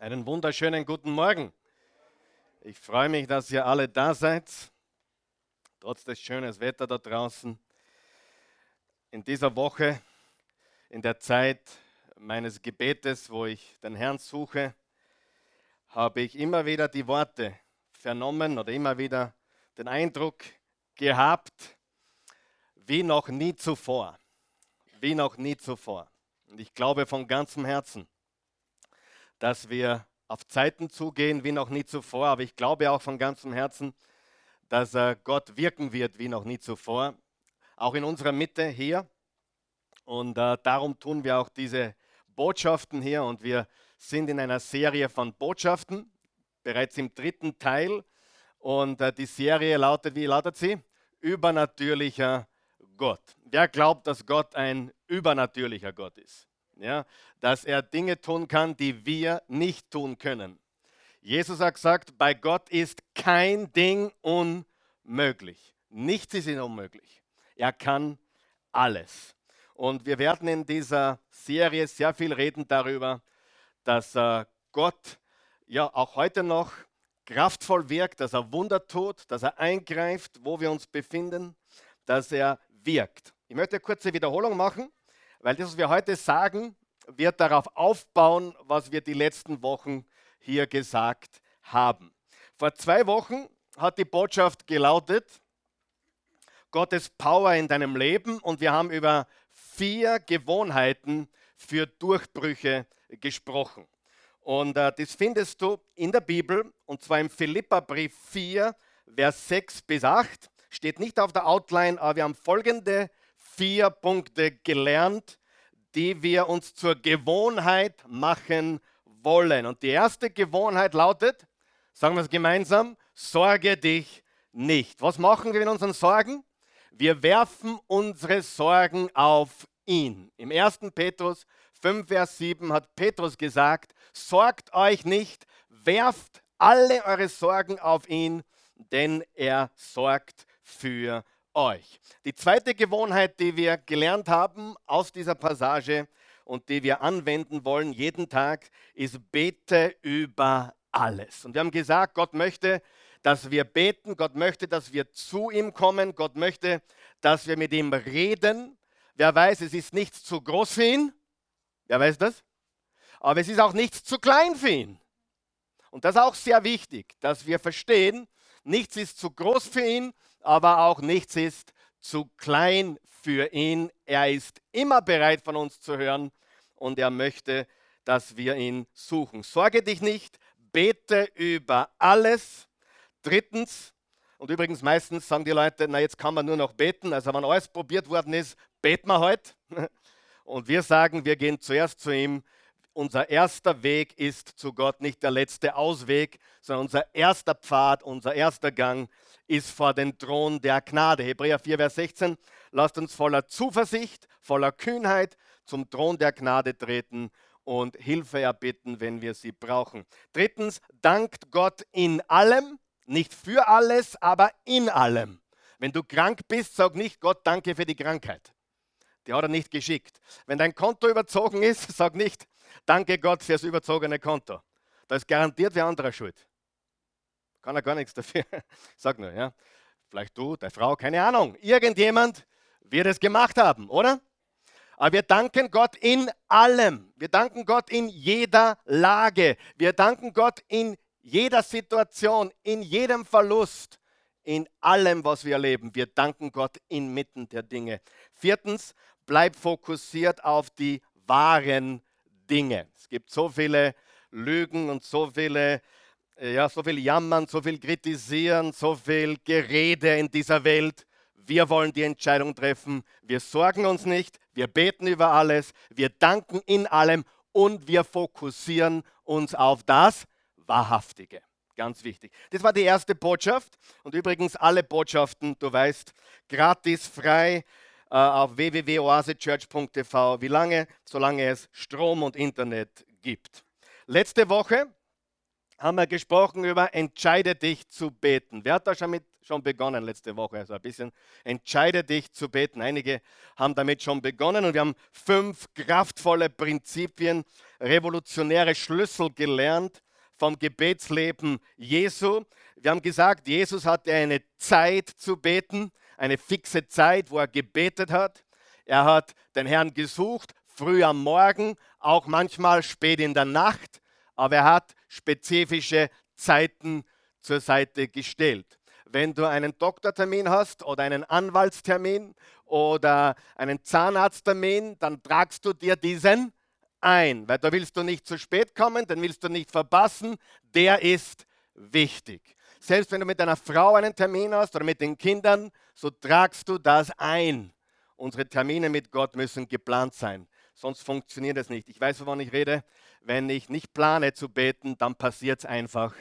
Einen wunderschönen guten Morgen. Ich freue mich, dass ihr alle da seid, trotz des schönen Wetter da draußen. In dieser Woche, in der Zeit meines Gebetes, wo ich den Herrn suche, habe ich immer wieder die Worte vernommen oder immer wieder den Eindruck gehabt, wie noch nie zuvor. Wie noch nie zuvor. Und ich glaube von ganzem Herzen, dass wir auf Zeiten zugehen wie noch nie zuvor. Aber ich glaube auch von ganzem Herzen, dass äh, Gott wirken wird wie noch nie zuvor. Auch in unserer Mitte hier. Und äh, darum tun wir auch diese Botschaften hier. Und wir sind in einer Serie von Botschaften, bereits im dritten Teil. Und äh, die Serie lautet, wie lautet sie? Übernatürlicher Gott. Wer glaubt, dass Gott ein übernatürlicher Gott ist? Ja, dass er Dinge tun kann, die wir nicht tun können. Jesus hat gesagt, bei Gott ist kein Ding unmöglich. Nichts ist ihm unmöglich. Er kann alles. Und wir werden in dieser Serie sehr viel reden darüber, dass äh, Gott ja auch heute noch kraftvoll wirkt, dass er Wunder tut, dass er eingreift, wo wir uns befinden, dass er wirkt. Ich möchte eine kurze Wiederholung machen weil das, was wir heute sagen, wird darauf aufbauen, was wir die letzten Wochen hier gesagt haben. Vor zwei Wochen hat die Botschaft gelautet, Gottes Power in deinem Leben und wir haben über vier Gewohnheiten für Durchbrüche gesprochen. Und äh, das findest du in der Bibel und zwar im Philipperbrief 4, Vers 6 bis 8. Steht nicht auf der Outline, aber wir haben folgende vier Punkte gelernt, die wir uns zur Gewohnheit machen wollen. Und die erste Gewohnheit lautet, sagen wir es gemeinsam, sorge dich nicht. Was machen wir in unseren Sorgen? Wir werfen unsere Sorgen auf ihn. Im 1. Petrus 5, Vers 7 hat Petrus gesagt, sorgt euch nicht, werft alle eure Sorgen auf ihn, denn er sorgt für euch. Die zweite Gewohnheit, die wir gelernt haben aus dieser Passage und die wir anwenden wollen jeden Tag, ist bete über alles. Und wir haben gesagt, Gott möchte, dass wir beten, Gott möchte, dass wir zu ihm kommen, Gott möchte, dass wir mit ihm reden. Wer weiß, es ist nichts zu groß für ihn. Wer weiß das? Aber es ist auch nichts zu klein für ihn. Und das ist auch sehr wichtig, dass wir verstehen, nichts ist zu groß für ihn aber auch nichts ist zu klein für ihn. Er ist immer bereit von uns zu hören und er möchte, dass wir ihn suchen. Sorge dich nicht, bete über alles. Drittens, und übrigens meistens sagen die Leute, na jetzt kann man nur noch beten. Also wenn alles probiert worden ist, beten wir heute. Und wir sagen, wir gehen zuerst zu ihm. Unser erster Weg ist zu Gott nicht der letzte Ausweg, sondern unser erster Pfad, unser erster Gang ist vor den Thron der Gnade. Hebräer 4, Vers 16. Lasst uns voller Zuversicht, voller Kühnheit zum Thron der Gnade treten und Hilfe erbitten, wenn wir sie brauchen. Drittens, dankt Gott in allem, nicht für alles, aber in allem. Wenn du krank bist, sag nicht Gott danke für die Krankheit. Die hat er nicht geschickt. Wenn dein Konto überzogen ist, sag nicht danke Gott fürs überzogene Konto. Da ist garantiert wer anderer schuld. Kann er gar nichts dafür. Sag nur, ja. Vielleicht du, deine Frau, keine Ahnung. Irgendjemand wird es gemacht haben, oder? Aber wir danken Gott in allem. Wir danken Gott in jeder Lage. Wir danken Gott in jeder Situation, in jedem Verlust, in allem, was wir erleben. Wir danken Gott inmitten der Dinge. Viertens, bleib fokussiert auf die wahren Dinge. Es gibt so viele Lügen und so viele ja, so viel jammern, so viel kritisieren, so viel Gerede in dieser Welt. Wir wollen die Entscheidung treffen. Wir sorgen uns nicht, wir beten über alles, wir danken in allem und wir fokussieren uns auf das Wahrhaftige. Ganz wichtig. Das war die erste Botschaft. Und übrigens alle Botschaften, du weißt, gratis, frei äh, auf www.oasechurch.tv. Wie lange? Solange es Strom und Internet gibt. Letzte Woche haben wir gesprochen über entscheide dich zu beten. Wer hat da schon mit schon begonnen letzte Woche, also ein bisschen entscheide dich zu beten. Einige haben damit schon begonnen und wir haben fünf kraftvolle Prinzipien, revolutionäre Schlüssel gelernt vom Gebetsleben Jesu. Wir haben gesagt, Jesus hatte eine Zeit zu beten, eine fixe Zeit, wo er gebetet hat. Er hat den Herrn gesucht, früh am Morgen, auch manchmal spät in der Nacht, aber er hat spezifische Zeiten zur Seite gestellt. Wenn du einen Doktortermin hast oder einen Anwaltstermin oder einen Zahnarzttermin, dann tragst du dir diesen ein, weil da willst du nicht zu spät kommen, den willst du nicht verpassen, der ist wichtig. Selbst wenn du mit deiner Frau einen Termin hast oder mit den Kindern, so tragst du das ein. Unsere Termine mit Gott müssen geplant sein, sonst funktioniert es nicht. Ich weiß, wovon ich rede. Wenn ich nicht plane zu beten, dann passiert es einfach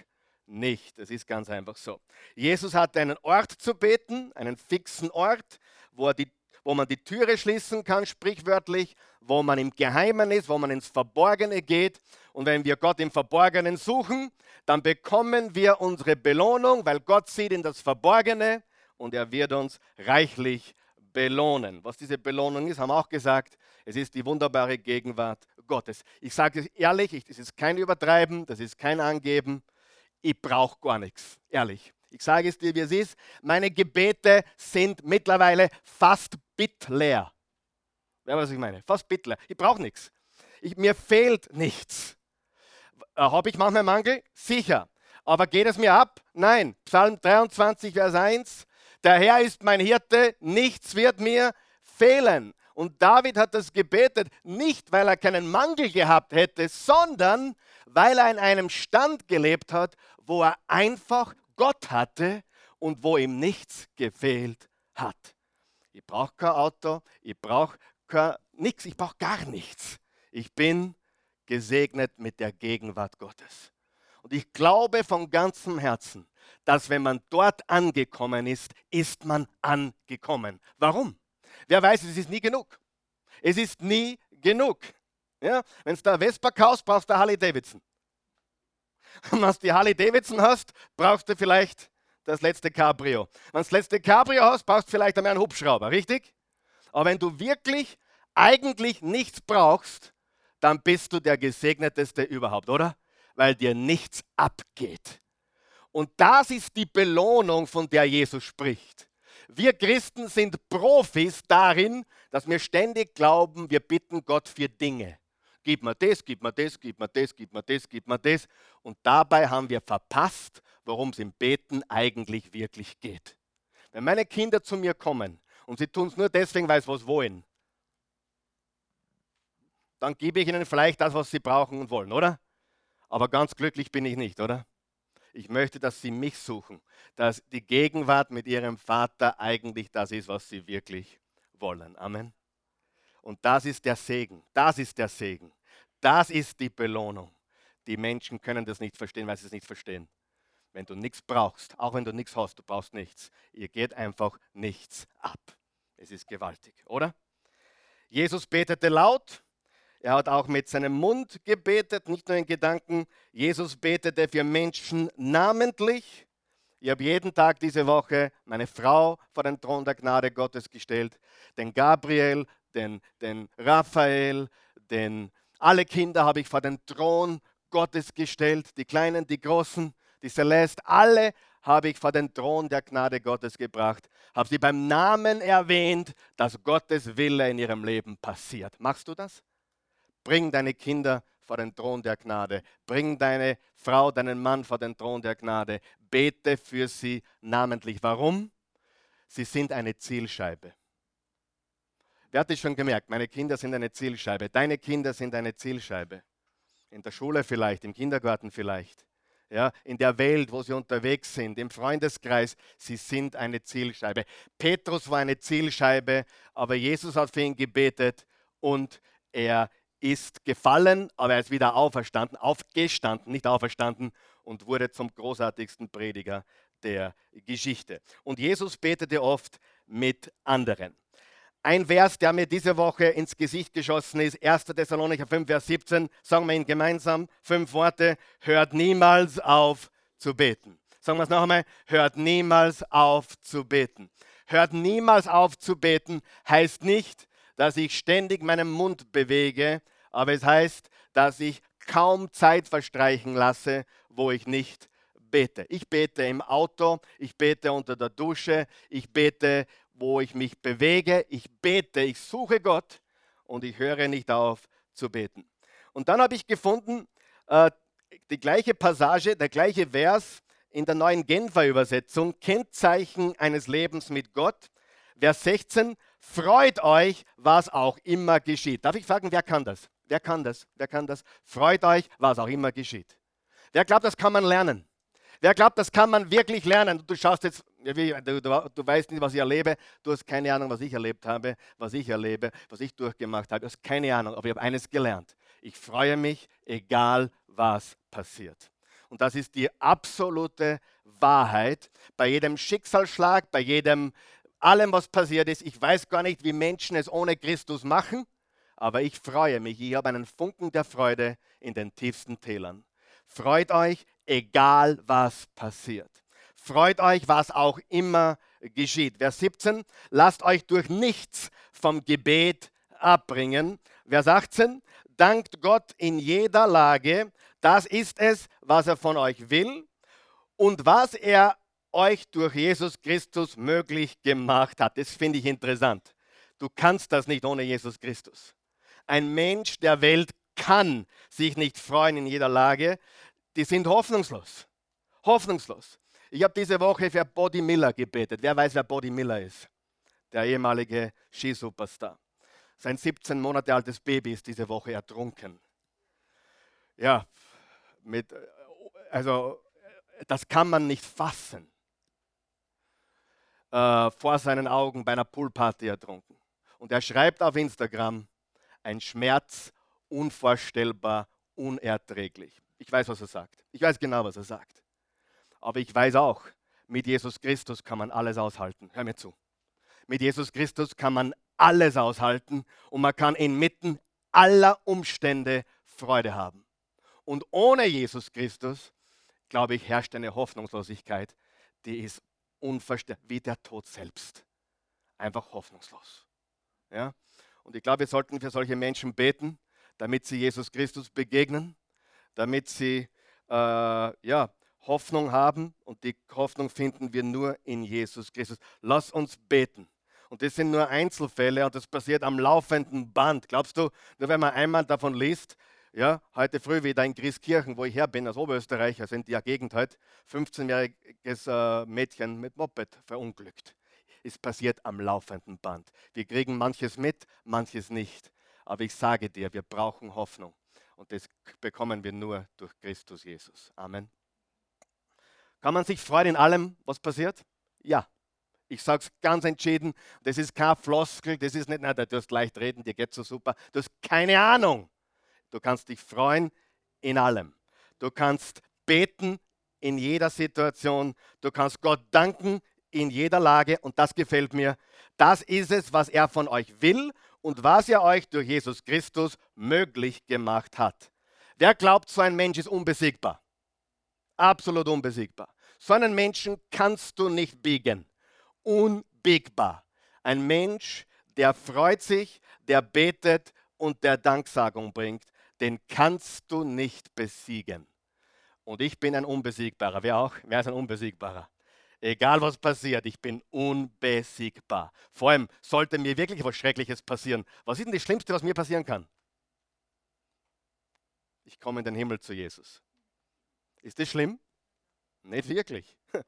nicht. Es ist ganz einfach so. Jesus hatte einen Ort zu beten, einen fixen Ort, wo, die, wo man die Türe schließen kann, sprichwörtlich, wo man im Geheimen ist, wo man ins Verborgene geht. Und wenn wir Gott im Verborgenen suchen, dann bekommen wir unsere Belohnung, weil Gott sieht in das Verborgene und er wird uns reichlich belohnen. Was diese Belohnung ist, haben wir auch gesagt, es ist die wunderbare Gegenwart Gottes. Ich sage es ehrlich, ich, das ist kein Übertreiben, das ist kein Angeben. Ich brauche gar nichts, ehrlich. Ich sage es dir, wie es ist. Meine Gebete sind mittlerweile fast bittleer. Wer weiß, was ich meine? Fast bittleer. Ich brauche nichts. mir fehlt nichts. Äh, Habe ich manchmal Mangel? Sicher. Aber geht es mir ab? Nein. Psalm 23, Vers 1. Der Herr ist mein Hirte, nichts wird mir fehlen. Und David hat das gebetet, nicht weil er keinen Mangel gehabt hätte, sondern weil er in einem Stand gelebt hat, wo er einfach Gott hatte und wo ihm nichts gefehlt hat. Ich brauche kein Auto, ich brauche nichts, ich brauche gar nichts. Ich bin gesegnet mit der Gegenwart Gottes. Und ich glaube von ganzem Herzen, dass wenn man dort angekommen ist, ist man angekommen. Warum? Wer weiß, es ist nie genug. Es ist nie genug. Ja? Wenn du da Vespa kaufst, brauchst du Harley Davidson. Und wenn du die Harley Davidson hast, brauchst du vielleicht das letzte Cabrio. Wenn du das letzte Cabrio hast, brauchst du vielleicht einmal einen Hubschrauber, richtig? Aber wenn du wirklich eigentlich nichts brauchst, dann bist du der Gesegneteste überhaupt, oder? Weil dir nichts abgeht. Und das ist die Belohnung, von der Jesus spricht. Wir Christen sind Profis darin, dass wir ständig glauben, wir bitten Gott für Dinge. Gib mir das, gib mir das, gib mir das, gib mir das, gib mir das. Und dabei haben wir verpasst, worum es im Beten eigentlich wirklich geht. Wenn meine Kinder zu mir kommen und sie tun es nur deswegen, weil sie was wollen, dann gebe ich ihnen vielleicht das, was sie brauchen und wollen, oder? Aber ganz glücklich bin ich nicht, oder? Ich möchte, dass sie mich suchen, dass die Gegenwart mit ihrem Vater eigentlich das ist, was sie wirklich wollen. Amen. Und das ist der Segen. Das ist der Segen. Das ist die Belohnung. Die Menschen können das nicht verstehen, weil sie es nicht verstehen. Wenn du nichts brauchst, auch wenn du nichts hast, du brauchst nichts. Ihr geht einfach nichts ab. Es ist gewaltig, oder? Jesus betete laut er hat auch mit seinem Mund gebetet, nicht nur in Gedanken. Jesus betete für Menschen namentlich. Ich habe jeden Tag diese Woche meine Frau vor den Thron der Gnade Gottes gestellt, den Gabriel, den, den Raphael, den, alle Kinder habe ich vor den Thron Gottes gestellt, die Kleinen, die Großen, die Celeste, alle habe ich vor den Thron der Gnade Gottes gebracht, habe sie beim Namen erwähnt, dass Gottes Wille in ihrem Leben passiert. Machst du das? Bring deine Kinder vor den Thron der Gnade. Bring deine Frau, deinen Mann vor den Thron der Gnade. Bete für sie namentlich. Warum? Sie sind eine Zielscheibe. Wer hat es schon gemerkt? Meine Kinder sind eine Zielscheibe. Deine Kinder sind eine Zielscheibe. In der Schule vielleicht, im Kindergarten vielleicht. Ja, in der Welt, wo sie unterwegs sind, im Freundeskreis, sie sind eine Zielscheibe. Petrus war eine Zielscheibe, aber Jesus hat für ihn gebetet und er ist gefallen, aber er ist wieder auferstanden, aufgestanden, nicht auferstanden und wurde zum großartigsten Prediger der Geschichte. Und Jesus betete oft mit anderen. Ein Vers, der mir diese Woche ins Gesicht geschossen ist, 1. Thessalonicher 5, Vers 17, sagen wir ihn gemeinsam, fünf Worte, hört niemals auf zu beten. Sagen wir es noch einmal, hört niemals auf zu beten. Hört niemals auf zu beten heißt nicht, dass ich ständig meinen Mund bewege, aber es heißt, dass ich kaum Zeit verstreichen lasse, wo ich nicht bete. Ich bete im Auto, ich bete unter der Dusche, ich bete, wo ich mich bewege, ich bete, ich suche Gott und ich höre nicht auf zu beten. Und dann habe ich gefunden, äh, die gleiche Passage, der gleiche Vers in der neuen Genfer Übersetzung, Kennzeichen eines Lebens mit Gott. Vers 16, freut euch, was auch immer geschieht. Darf ich fragen, wer kann das? Wer kann das? Wer kann das? Freut euch, was auch immer geschieht. Wer glaubt, das kann man lernen? Wer glaubt, das kann man wirklich lernen? Du schaust jetzt, du, du, du, weißt nicht, was ich erlebe. Du hast keine Ahnung, was ich erlebt habe, was ich erlebe, was ich durchgemacht habe. Du hast keine Ahnung, aber ich habe eines gelernt. Ich freue mich, egal was passiert. Und das ist die absolute Wahrheit. Bei jedem Schicksalsschlag, bei jedem, allem, was passiert ist. Ich weiß gar nicht, wie Menschen es ohne Christus machen, aber ich freue mich. Ich habe einen Funken der Freude in den tiefsten Tälern. Freut euch, egal was passiert. Freut euch, was auch immer geschieht. Vers 17, lasst euch durch nichts vom Gebet abbringen. Vers 18, dankt Gott in jeder Lage. Das ist es, was er von euch will und was er euch durch Jesus Christus möglich gemacht hat. Das finde ich interessant. Du kannst das nicht ohne Jesus Christus. Ein Mensch der Welt kann sich nicht freuen in jeder Lage, die sind hoffnungslos. Hoffnungslos. Ich habe diese Woche für Body Miller gebetet. Wer weiß, wer Body Miller ist? Der ehemalige Skisuperstar. Sein 17 Monate altes Baby ist diese Woche ertrunken. Ja, mit, also das kann man nicht fassen. Äh, vor seinen Augen bei einer Poolparty ertrunken. Und er schreibt auf Instagram, ein Schmerz unvorstellbar, unerträglich. Ich weiß, was er sagt. Ich weiß genau, was er sagt. Aber ich weiß auch, mit Jesus Christus kann man alles aushalten. Hör mir zu. Mit Jesus Christus kann man alles aushalten und man kann inmitten aller Umstände Freude haben. Und ohne Jesus Christus, glaube ich, herrscht eine Hoffnungslosigkeit, die ist unverständlich, wie der Tod selbst. Einfach hoffnungslos. Ja? Und ich glaube, wir sollten für solche Menschen beten, damit sie Jesus Christus begegnen damit sie äh, ja, Hoffnung haben und die Hoffnung finden wir nur in Jesus Christus. Lass uns beten. Und das sind nur Einzelfälle und das passiert am laufenden Band. Glaubst du, nur wenn man einmal davon liest, ja, heute früh wieder in Grieskirchen, wo ich her bin, als Oberösterreicher, also in der Gegend heute, 15-jähriges äh, Mädchen mit Moped verunglückt. Es passiert am laufenden Band. Wir kriegen manches mit, manches nicht. Aber ich sage dir, wir brauchen Hoffnung. Und das bekommen wir nur durch Christus Jesus. Amen. Kann man sich freuen in allem, was passiert? Ja. Ich sage es ganz entschieden, das ist kein Floskel, das ist nicht, na, du hast leicht reden, dir geht so super. Du hast keine Ahnung. Du kannst dich freuen in allem. Du kannst beten in jeder Situation. Du kannst Gott danken in jeder Lage und das gefällt mir. Das ist es, was er von euch will und was er euch durch Jesus Christus möglich gemacht hat. Wer glaubt, so ein Mensch ist unbesiegbar? Absolut unbesiegbar. So einen Menschen kannst du nicht biegen. Unbiegbar. Ein Mensch, der freut sich, der betet und der Danksagung bringt, den kannst du nicht besiegen. Und ich bin ein Unbesiegbarer. Wer auch? Wer ist ein Unbesiegbarer? Egal was passiert, ich bin unbesiegbar. Vor allem sollte mir wirklich was Schreckliches passieren. Was ist denn das Schlimmste, was mir passieren kann? Ich komme in den Himmel zu Jesus. Ist das schlimm? Nicht wirklich.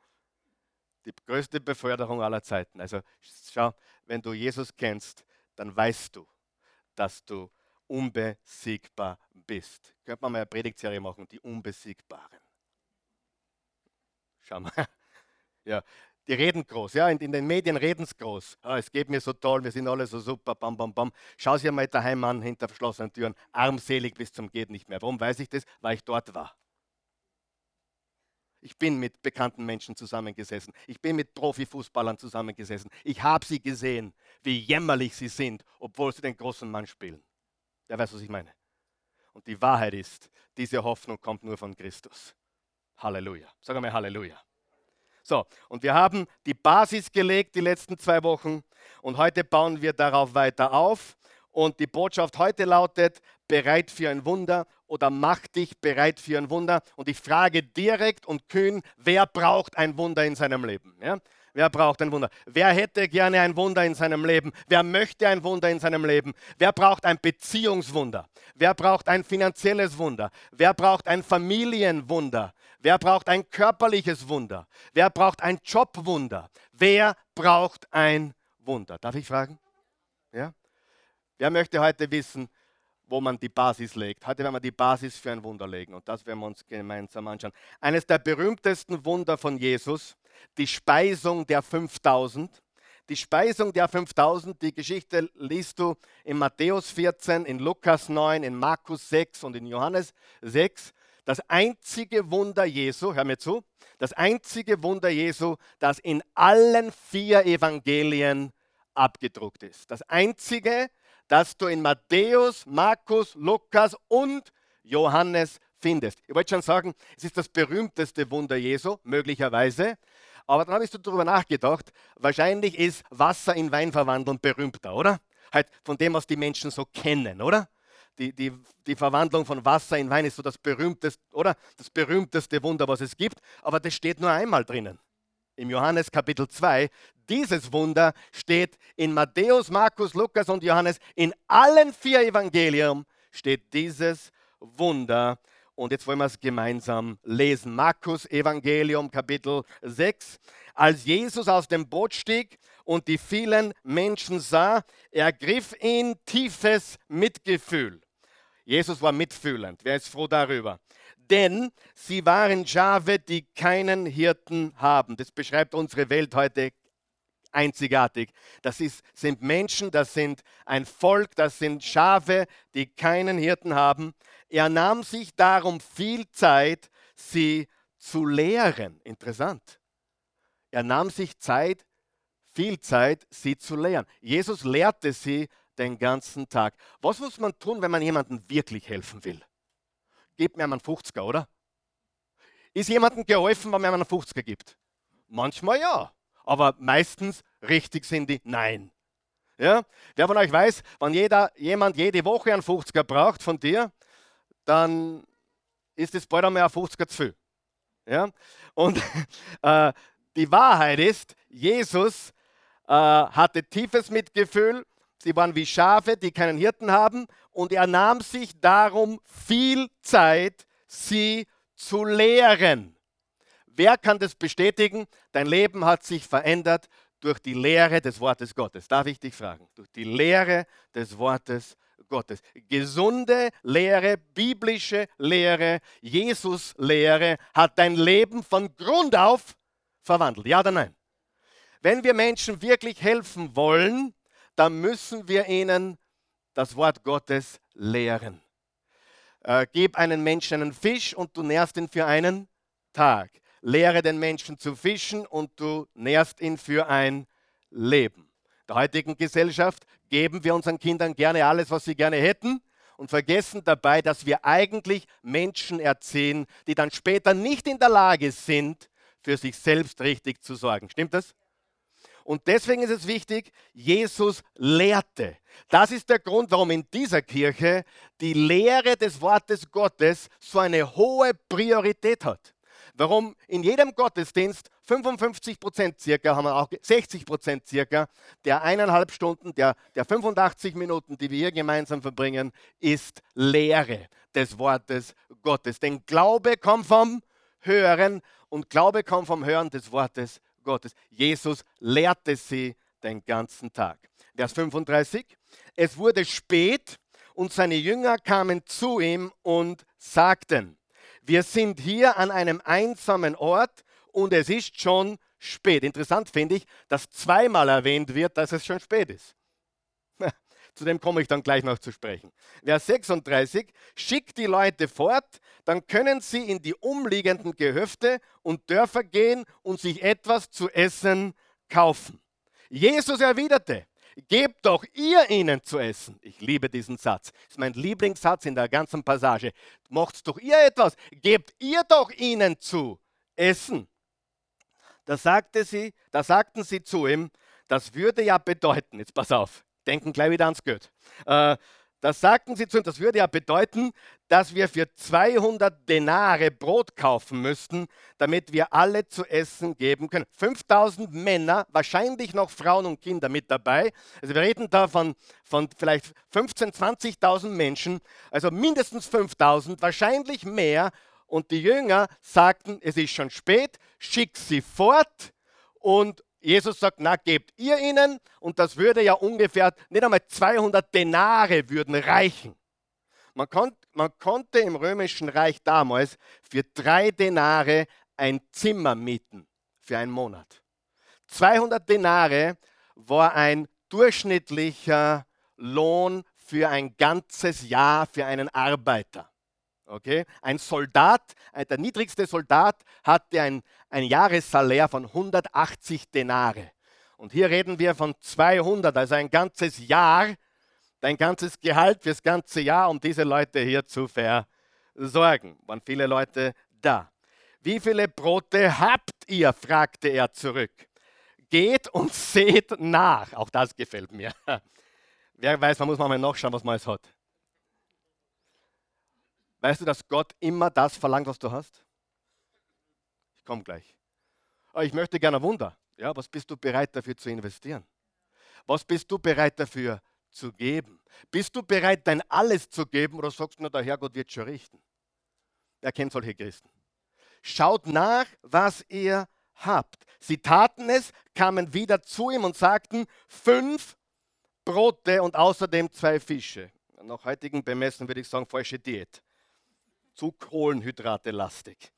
Die größte Beförderung aller Zeiten. Also schau, wenn du Jesus kennst, dann weißt du, dass du unbesiegbar bist. Könnte man mal eine Predigtserie machen, die Unbesiegbaren. Schau mal. Ja, die reden groß, ja, in, in den Medien reden es groß. Ah, es geht mir so toll, wir sind alle so super, bam, bam, bam. Schau sie mal daheim an, hinter verschlossenen Türen, armselig bis zum geht nicht mehr. Warum weiß ich das? Weil ich dort war. Ich bin mit bekannten Menschen zusammengesessen. Ich bin mit Profifußballern zusammengesessen. Ich habe sie gesehen, wie jämmerlich sie sind, obwohl sie den großen Mann spielen. Wer weiß, was ich meine? Und die Wahrheit ist, diese Hoffnung kommt nur von Christus. Halleluja. Sag einmal Halleluja. So, und wir haben die Basis gelegt die letzten zwei Wochen und heute bauen wir darauf weiter auf. Und die Botschaft heute lautet, bereit für ein Wunder oder mach dich bereit für ein Wunder. Und ich frage direkt und kühn, wer braucht ein Wunder in seinem Leben? Ja? Wer braucht ein Wunder? Wer hätte gerne ein Wunder in seinem Leben? Wer möchte ein Wunder in seinem Leben? Wer braucht ein Beziehungswunder? Wer braucht ein finanzielles Wunder? Wer braucht ein Familienwunder? Wer braucht ein körperliches Wunder? Wer braucht ein Jobwunder? Wer braucht ein Wunder? Darf ich fragen? Ja? Wer möchte heute wissen, wo man die Basis legt? Heute werden wir die Basis für ein Wunder legen und das werden wir uns gemeinsam anschauen. Eines der berühmtesten Wunder von Jesus die Speisung der 5000. Die Speisung der 5000, die Geschichte liest du in Matthäus 14, in Lukas 9, in Markus 6 und in Johannes 6. Das einzige Wunder Jesu, hör mir zu, das einzige Wunder Jesu, das in allen vier Evangelien abgedruckt ist. Das einzige, das du in Matthäus, Markus, Lukas und Johannes findest. Ich wollte schon sagen, es ist das berühmteste Wunder Jesu, möglicherweise. Aber dann habe ich so darüber nachgedacht, wahrscheinlich ist Wasser in Wein verwandeln berühmter, oder? Halt von dem, was die Menschen so kennen, oder? Die, die, die Verwandlung von Wasser in Wein ist so das berühmteste, oder? Das berühmteste Wunder, was es gibt. Aber das steht nur einmal drinnen. Im Johannes Kapitel 2. Dieses Wunder steht in Matthäus, Markus, Lukas und Johannes. In allen vier Evangelien steht dieses Wunder und jetzt wollen wir es gemeinsam lesen. Markus Evangelium Kapitel 6. Als Jesus aus dem Boot stieg und die vielen Menschen sah, ergriff ihn tiefes Mitgefühl. Jesus war mitfühlend. Wer ist froh darüber? Denn sie waren Schafe, die keinen Hirten haben. Das beschreibt unsere Welt heute einzigartig. Das ist, sind Menschen, das sind ein Volk, das sind Schafe, die keinen Hirten haben. Er nahm sich darum viel Zeit, sie zu lehren. Interessant. Er nahm sich Zeit, viel Zeit, sie zu lehren. Jesus lehrte sie den ganzen Tag. Was muss man tun, wenn man jemandem wirklich helfen will? Gebt mir einen 50er, oder? Ist jemandem geholfen, wenn man einen 50er gibt? Manchmal ja aber meistens richtig sind die Nein. Ja? Wer von euch weiß, wenn jeder, jemand jede Woche einen 50er braucht von dir, dann ist es bald einmal ein 50er zu viel. Ja? Und äh, die Wahrheit ist, Jesus äh, hatte tiefes Mitgefühl. Sie waren wie Schafe, die keinen Hirten haben. Und er nahm sich darum viel Zeit, sie zu lehren. Wer kann das bestätigen? Dein Leben hat sich verändert durch die Lehre des Wortes Gottes. Darf ich dich fragen? Durch die Lehre des Wortes Gottes. Gesunde Lehre, biblische Lehre, Jesus-Lehre hat dein Leben von Grund auf verwandelt. Ja oder nein? Wenn wir Menschen wirklich helfen wollen, dann müssen wir ihnen das Wort Gottes lehren. Äh, gib einem Menschen einen Fisch und du nährst ihn für einen Tag lehre den Menschen zu fischen und du nährst ihn für ein Leben. Der heutigen Gesellschaft geben wir unseren Kindern gerne alles, was sie gerne hätten und vergessen dabei, dass wir eigentlich Menschen erziehen, die dann später nicht in der Lage sind, für sich selbst richtig zu sorgen. Stimmt das? Und deswegen ist es wichtig, Jesus lehrte. Das ist der Grund, warum in dieser Kirche die Lehre des Wortes Gottes so eine hohe Priorität hat. Warum in jedem Gottesdienst 55 Prozent circa, haben wir auch 60 Prozent circa, der eineinhalb Stunden, der, der 85 Minuten, die wir hier gemeinsam verbringen, ist Lehre des Wortes Gottes. Denn Glaube kommt vom Hören und Glaube kommt vom Hören des Wortes Gottes. Jesus lehrte sie den ganzen Tag. Vers 35. Es wurde spät und seine Jünger kamen zu ihm und sagten, wir sind hier an einem einsamen Ort und es ist schon spät. Interessant finde ich, dass zweimal erwähnt wird, dass es schon spät ist. Zu dem komme ich dann gleich noch zu sprechen. Vers 36, schickt die Leute fort, dann können sie in die umliegenden Gehöfte und Dörfer gehen und sich etwas zu essen kaufen. Jesus erwiderte, gebt doch ihr ihnen zu essen. Ich liebe diesen Satz. Das ist mein Lieblingssatz in der ganzen Passage. Macht's doch ihr etwas. Gebt ihr doch ihnen zu essen. Da, sagte sie, da sagten sie zu ihm, das würde ja bedeuten, jetzt pass auf, denken gleich wieder ans Geld. Äh, das sagten sie zu ihm, das würde ja bedeuten, dass wir für 200 Denare Brot kaufen müssten, damit wir alle zu essen geben können. 5000 Männer, wahrscheinlich noch Frauen und Kinder mit dabei. Also wir reden da von, von vielleicht 15.000, 20.000 Menschen, also mindestens 5000, wahrscheinlich mehr. Und die Jünger sagten, es ist schon spät, schick sie fort und Jesus sagt, na, gebt ihr ihnen und das würde ja ungefähr, nicht einmal 200 Denare würden reichen. Man, konnt, man konnte im römischen Reich damals für drei Denare ein Zimmer mieten für einen Monat. 200 Denare war ein durchschnittlicher Lohn für ein ganzes Jahr für einen Arbeiter. Okay? Ein Soldat, äh, der niedrigste Soldat hatte ein, ein Jahressalär von 180 Denare. Und hier reden wir von 200, also ein ganzes Jahr, dein ganzes Gehalt fürs ganze Jahr, um diese Leute hier zu versorgen. Waren viele Leute da. Wie viele Brote habt ihr? fragte er zurück. Geht und seht nach. Auch das gefällt mir. Wer weiß, man muss mal nachschauen, was man alles hat. Weißt du, dass Gott immer das verlangt, was du hast? Ich komme gleich. Aber ich möchte gerne ein Wunder. Ja, was bist du bereit dafür zu investieren? Was bist du bereit dafür zu geben? Bist du bereit, dein Alles zu geben oder sagst du nur, der Herrgott wird schon richten? Wer kennt solche Christen? Schaut nach, was ihr habt. Sie taten es, kamen wieder zu ihm und sagten, fünf Brote und außerdem zwei Fische. Nach heutigen Bemessen würde ich sagen, falsche Diät zu Kohlenhydrate lastig.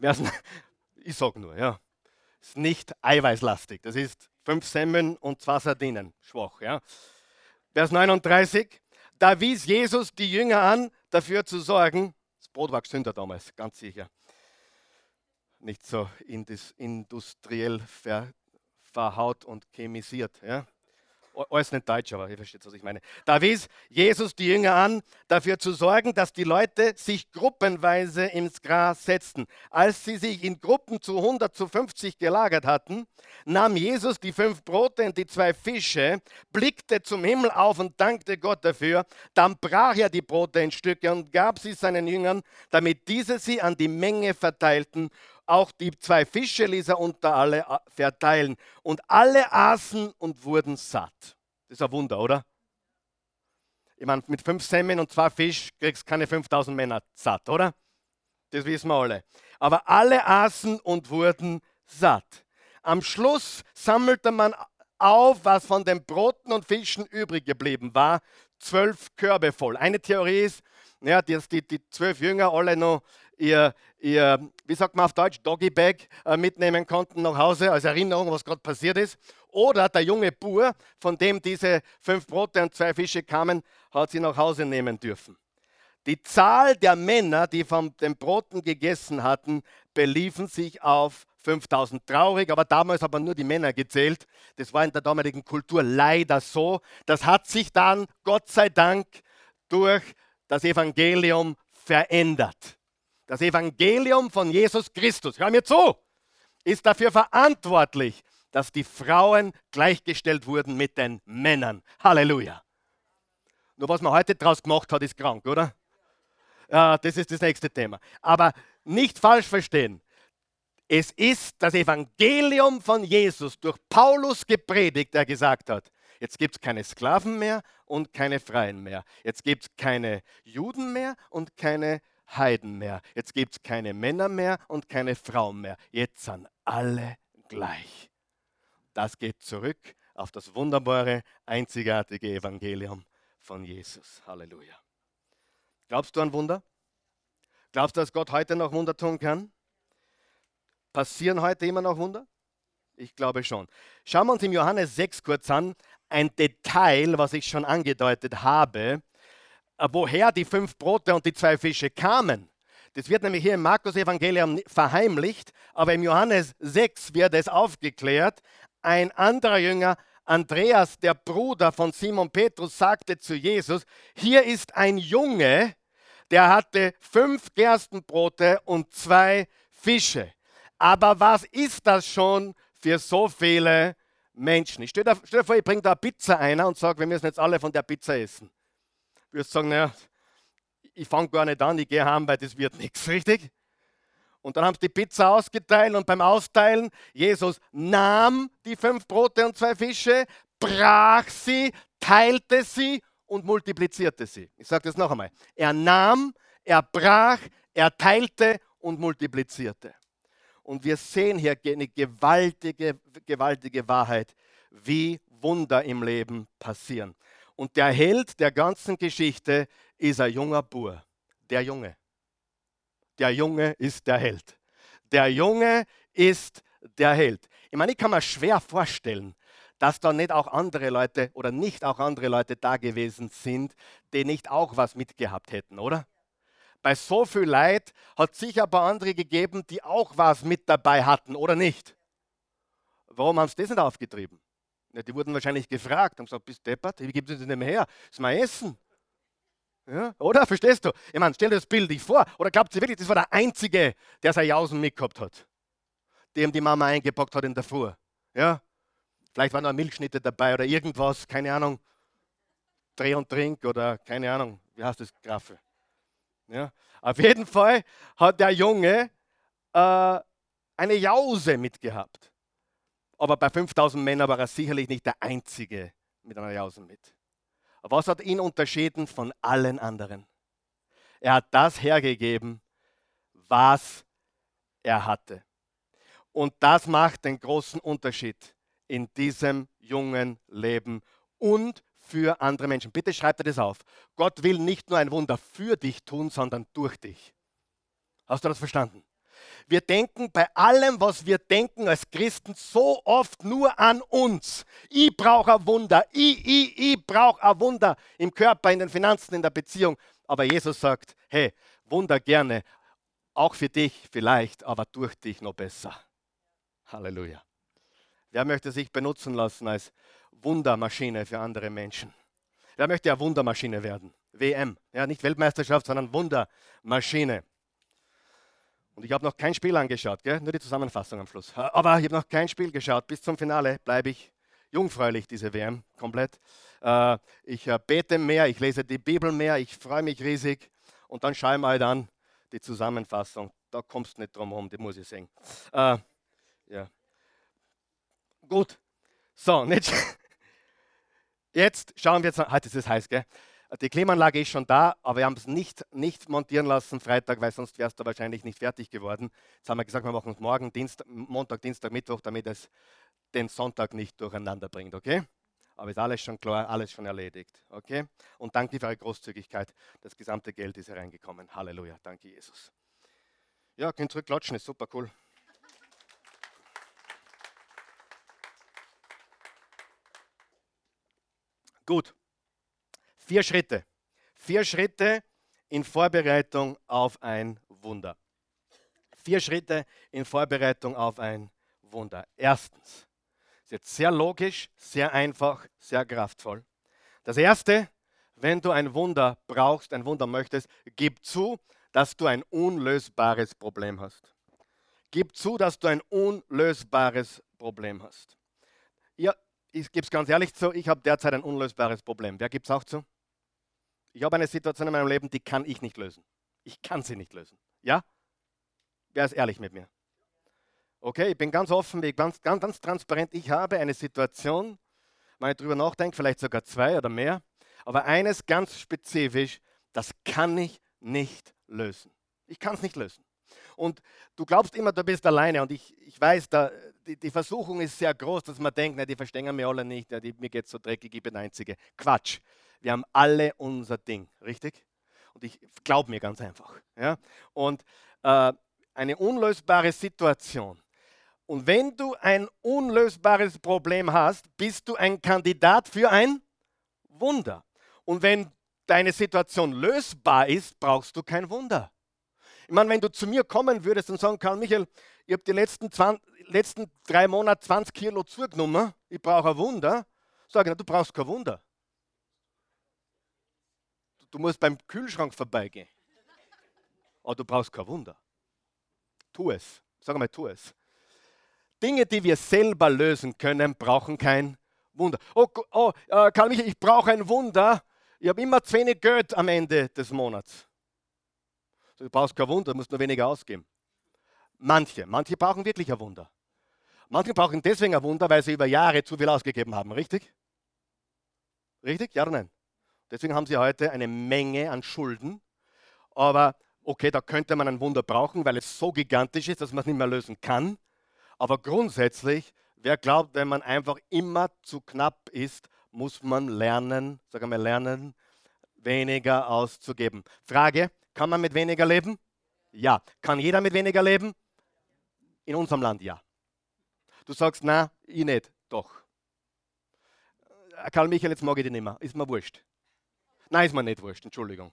Ich sage nur, ja. Ist nicht eiweißlastig. Das ist fünf Semmeln und zwei Sardinen. Schwach, ja. Vers 39. Da wies Jesus die Jünger an, dafür zu sorgen, das Brot war gesünder damals, ganz sicher. Nicht so industriell ver, verhaut und chemisiert. Ja alles nicht Deutsch, aber ihr versteht, was ich meine. Da wies Jesus die Jünger an, dafür zu sorgen, dass die Leute sich gruppenweise ins Gras setzten. Als sie sich in Gruppen zu 100, zu 50 gelagert hatten, nahm Jesus die fünf Brote und die zwei Fische, blickte zum Himmel auf und dankte Gott dafür. Dann brach er die Brote in Stücke und gab sie seinen Jüngern, damit diese sie an die Menge verteilten auch die zwei Fische ließ er unter alle äh, verteilen. Und alle aßen und wurden satt. Das ist ein Wunder, oder? Ich meine, mit fünf Semmeln und zwei Fisch kriegst du keine 5000 Männer satt, oder? Das wissen wir alle. Aber alle aßen und wurden satt. Am Schluss sammelte man auf, was von den Broten und Fischen übrig geblieben war. Zwölf Körbe voll. Eine Theorie ist, ja, dass die, die zwölf Jünger alle noch ihr, ihr, wie sagt man auf Deutsch, Doggy Bag äh, mitnehmen konnten nach Hause als Erinnerung, was gerade passiert ist. Oder der junge Bur, von dem diese fünf Brote und zwei Fische kamen, hat sie nach Hause nehmen dürfen. Die Zahl der Männer, die von den Broten gegessen hatten, beliefen sich auf 5000. Traurig, aber damals hat man nur die Männer gezählt. Das war in der damaligen Kultur leider so. Das hat sich dann, Gott sei Dank, durch das Evangelium verändert. Das Evangelium von Jesus Christus, hör mir zu, ist dafür verantwortlich, dass die Frauen gleichgestellt wurden mit den Männern. Halleluja. Nur was man heute draus gemacht hat, ist krank, oder? Ja, das ist das nächste Thema. Aber nicht falsch verstehen. Es ist das Evangelium von Jesus durch Paulus gepredigt, der gesagt hat, jetzt gibt es keine Sklaven mehr und keine Freien mehr. Jetzt gibt es keine Juden mehr und keine Heiden mehr. Jetzt gibt es keine Männer mehr und keine Frauen mehr. Jetzt sind alle gleich. Das geht zurück auf das wunderbare, einzigartige Evangelium von Jesus. Halleluja. Glaubst du an Wunder? Glaubst du, dass Gott heute noch Wunder tun kann? Passieren heute immer noch Wunder? Ich glaube schon. Schauen wir uns im Johannes 6 kurz an, ein Detail, was ich schon angedeutet habe, woher die fünf Brote und die zwei Fische kamen. Das wird nämlich hier im Markus-Evangelium verheimlicht, aber im Johannes 6 wird es aufgeklärt. Ein anderer Jünger, Andreas, der Bruder von Simon Petrus, sagte zu Jesus: Hier ist ein Junge, der hatte fünf Gerstenbrote und zwei Fische. Aber was ist das schon für so viele Menschen? Ich stell dir, vor, ich bringe da Pizza einer und sage, wir müssen jetzt alle von der Pizza essen. Wirst sagen, naja, ich fange gar nicht an, ich gehe heim, weil das wird nichts, richtig? Und dann haben sie die Pizza ausgeteilt und beim Austeilen, Jesus nahm die fünf Brote und zwei Fische, brach sie, teilte sie und multiplizierte sie. Ich sage das noch einmal. Er nahm, er brach, er teilte und multiplizierte. Und wir sehen hier eine gewaltige, gewaltige Wahrheit, wie Wunder im Leben passieren. Und der Held der ganzen Geschichte ist ein junger Bur. Der Junge. Der Junge ist der Held. Der Junge ist der Held. Ich meine, ich kann mir schwer vorstellen, dass da nicht auch andere Leute oder nicht auch andere Leute da gewesen sind, die nicht auch was mitgehabt hätten, oder? Bei so viel Leid hat es sicher ein paar andere gegeben, die auch was mit dabei hatten, oder nicht? Warum haben sie das nicht aufgetrieben? Ja, die wurden wahrscheinlich gefragt und gesagt, bist deppert? Wie gibt es das mehr her? Das ist mein Essen. Ja, oder? Verstehst du? Ich meine, stell dir das Bild nicht vor. Oder glaubt ihr wirklich, das war der Einzige, der seine Jausen mitgehabt hat? Dem die Mama eingepackt hat in der Fuhr. Ja? Vielleicht waren noch Milchschnitte dabei oder irgendwas, keine Ahnung. Dreh und Trink oder keine Ahnung, wie heißt das, Graffe? Ja? Auf jeden Fall hat der Junge äh, eine Jause mitgehabt. Aber bei 5000 Männern war er sicherlich nicht der Einzige mit einer Jause mit. Was hat ihn unterschieden von allen anderen? Er hat das hergegeben, was er hatte. Und das macht den großen Unterschied in diesem jungen Leben und für andere Menschen. Bitte schreibt dir das auf. Gott will nicht nur ein Wunder für dich tun, sondern durch dich. Hast du das verstanden? Wir denken bei allem, was wir denken als Christen, so oft nur an uns. Ich brauche ein Wunder. Ich, ich, ich brauche ein Wunder im Körper, in den Finanzen, in der Beziehung. Aber Jesus sagt, hey, Wunder gerne, auch für dich vielleicht, aber durch dich noch besser. Halleluja. Wer möchte sich benutzen lassen als Wundermaschine für andere Menschen? Wer möchte ja Wundermaschine werden? WM. Ja, nicht Weltmeisterschaft, sondern Wundermaschine. Und ich habe noch kein Spiel angeschaut, gell? nur die Zusammenfassung am Schluss. Aber ich habe noch kein Spiel geschaut. Bis zum Finale bleibe ich jungfräulich, diese WM, komplett. Äh, ich äh, bete mehr, ich lese die Bibel mehr, ich freue mich riesig. Und dann schaue ich mal dann die Zusammenfassung. Da kommst du nicht drum herum, die muss ich sehen. Äh, ja. Gut. So, jetzt, schauen wir jetzt. Ist es heiß, gell? Die Klimaanlage ist schon da, aber wir haben es nicht, nicht montieren lassen Freitag, weil sonst wärst du wahrscheinlich nicht fertig geworden. Jetzt haben wir gesagt, wir machen es morgen, Dienstag, Montag, Dienstag, Mittwoch, damit es den Sonntag nicht durcheinander bringt, okay? Aber ist alles schon klar, alles schon erledigt, okay? Und danke für eure Großzügigkeit. Das gesamte Geld ist hereingekommen. Halleluja, danke Jesus. Ja, könnt zurückklatschen, ist super cool. Gut. Vier Schritte. Vier Schritte in Vorbereitung auf ein Wunder. Vier Schritte in Vorbereitung auf ein Wunder. Erstens, ist jetzt sehr logisch, sehr einfach, sehr kraftvoll. Das erste, wenn du ein Wunder brauchst, ein Wunder möchtest, gib zu, dass du ein unlösbares Problem hast. Gib zu, dass du ein unlösbares Problem hast. Ja, ich gebe es ganz ehrlich zu, ich habe derzeit ein unlösbares Problem. Wer gibt es auch zu? Ich habe eine Situation in meinem Leben, die kann ich nicht lösen. Ich kann sie nicht lösen. Ja? Wer ist ehrlich mit mir? Okay, ich bin ganz offen, ganz, ganz, ganz transparent. Ich habe eine Situation, wenn ich darüber nachdenke, vielleicht sogar zwei oder mehr, aber eines ganz spezifisch, das kann ich nicht lösen. Ich kann es nicht lösen. Und du glaubst immer, du bist alleine. Und ich, ich weiß, da, die, die, Versuchung ist sehr groß, dass man denkt, na, die verstehen mir alle nicht, ja, die, mir geht so dreckig, ich bin Einzige. Quatsch. Wir haben alle unser Ding, richtig? Und ich glaube mir ganz einfach. Ja? Und äh, eine unlösbare Situation. Und wenn du ein unlösbares Problem hast, bist du ein Kandidat für ein Wunder. Und wenn deine Situation lösbar ist, brauchst du kein Wunder. Ich meine, wenn du zu mir kommen würdest und sagen, Karl Michael, ich habe die letzten, 20, letzten drei Monate 20 Kilo zugenommen, ich brauche ein Wunder, sage ich, du brauchst kein Wunder. Du musst beim Kühlschrank vorbeigehen. Aber du brauchst kein Wunder. Tu es. Sag mal, tu es. Dinge, die wir selber lösen können, brauchen kein Wunder. Oh, oh äh, Karl Michael, ich brauche ein Wunder. Ich habe immer zu wenig Geld am Ende des Monats. Du brauchst kein Wunder, du musst nur weniger ausgeben. Manche, manche brauchen wirklich ein Wunder. Manche brauchen deswegen ein Wunder, weil sie über Jahre zu viel ausgegeben haben, richtig? Richtig? Ja oder nein? Deswegen haben sie heute eine Menge an Schulden. Aber okay, da könnte man ein Wunder brauchen, weil es so gigantisch ist, dass man es nicht mehr lösen kann. Aber grundsätzlich, wer glaubt, wenn man einfach immer zu knapp ist, muss man lernen, sag einmal lernen, weniger auszugeben. Frage, kann man mit weniger leben? Ja. Kann jeder mit weniger leben? In unserem Land ja. Du sagst, na, ich nicht. Doch. Äh, Karl Michael, jetzt mag ich dich nicht mehr. Ist mir wurscht. Nein, ist mir nicht wurscht, Entschuldigung.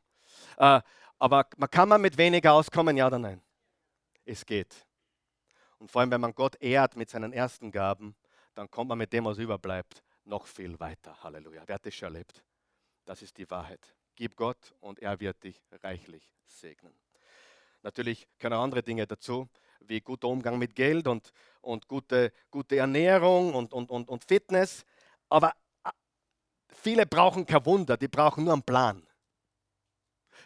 Äh, aber man kann man mit weniger auskommen, ja oder nein? Es geht. Und vor allem, wenn man Gott ehrt mit seinen ersten Gaben, dann kommt man mit dem, was überbleibt, noch viel weiter. Halleluja. Wer hat das schon erlebt? Das ist die Wahrheit. Gib Gott und er wird dich reichlich segnen. Natürlich können andere Dinge dazu, wie guter Umgang mit Geld und, und gute, gute Ernährung und, und, und, und Fitness. Aber äh, viele brauchen kein Wunder, die brauchen nur einen Plan.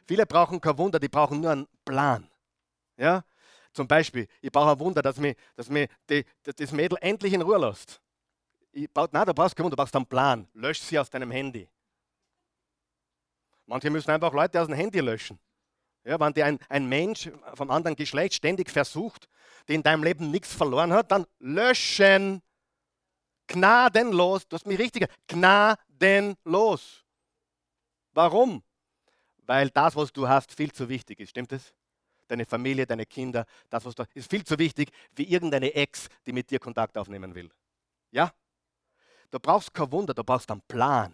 Viele brauchen kein Wunder, die brauchen nur einen Plan. Ja? Zum Beispiel, ich brauche ein Wunder, dass mir, dass das Mädel endlich in Ruhe lässt. Ich, nein, du brauchst kein Wunder, du brauchst einen Plan. Lösch sie aus deinem Handy. Manche müssen einfach Leute aus dem Handy löschen. Ja, wenn dir ein, ein Mensch vom anderen Geschlecht ständig versucht, der in deinem Leben nichts verloren hat, dann löschen. Gnadenlos. Du hast mich richtig. Gnadenlos. Warum? Weil das, was du hast, viel zu wichtig ist. Stimmt es? deine Familie, deine Kinder, das, was du ist viel zu wichtig wie irgendeine Ex, die mit dir Kontakt aufnehmen will. Ja? Du brauchst kein Wunder, du brauchst einen Plan.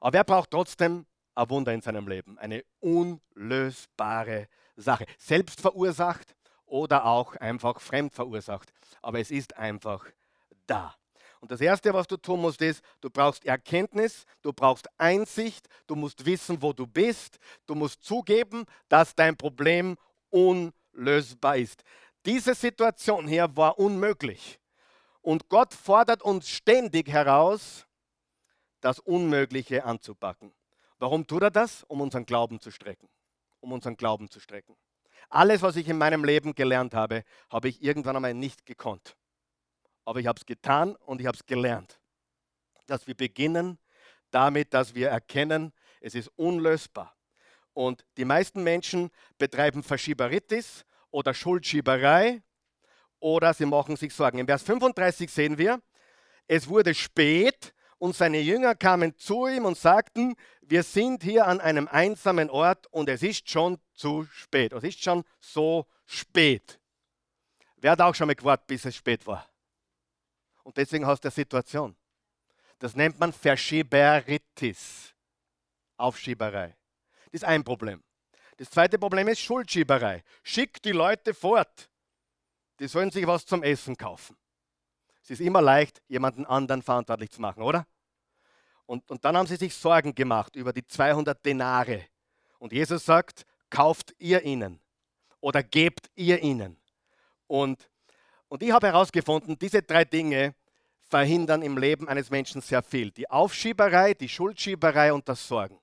Aber wer braucht trotzdem ein Wunder in seinem Leben? Eine unlösbare Sache. Selbst verursacht oder auch einfach fremd verursacht. Aber es ist einfach da. Und das Erste, was du tun musst, ist, du brauchst Erkenntnis, du brauchst Einsicht, du musst wissen, wo du bist, du musst zugeben, dass dein Problem unlösbar ist. Diese Situation hier war unmöglich. Und Gott fordert uns ständig heraus, das Unmögliche anzupacken. Warum tut er das? Um unseren Glauben zu strecken. Um unseren Glauben zu strecken. Alles, was ich in meinem Leben gelernt habe, habe ich irgendwann einmal nicht gekonnt. Aber ich habe es getan und ich habe es gelernt. Dass wir beginnen damit, dass wir erkennen, es ist unlösbar. Und die meisten Menschen betreiben Verschieberitis oder Schuldschieberei oder sie machen sich Sorgen. Im Vers 35 sehen wir, es wurde spät und seine Jünger kamen zu ihm und sagten, wir sind hier an einem einsamen Ort und es ist schon zu spät. Es ist schon so spät. Wer hat auch schon mal gewartet, bis es spät war? Und deswegen hast du eine Situation. Das nennt man Verschieberitis, Aufschieberei. Das ist ein Problem. Das zweite Problem ist Schuldschieberei. Schick die Leute fort. Die sollen sich was zum Essen kaufen. Es ist immer leicht, jemanden anderen verantwortlich zu machen, oder? Und, und dann haben sie sich Sorgen gemacht über die 200 Denare. Und Jesus sagt, kauft ihr ihnen oder gebt ihr ihnen. Und, und ich habe herausgefunden, diese drei Dinge verhindern im Leben eines Menschen sehr viel. Die Aufschieberei, die Schuldschieberei und das Sorgen.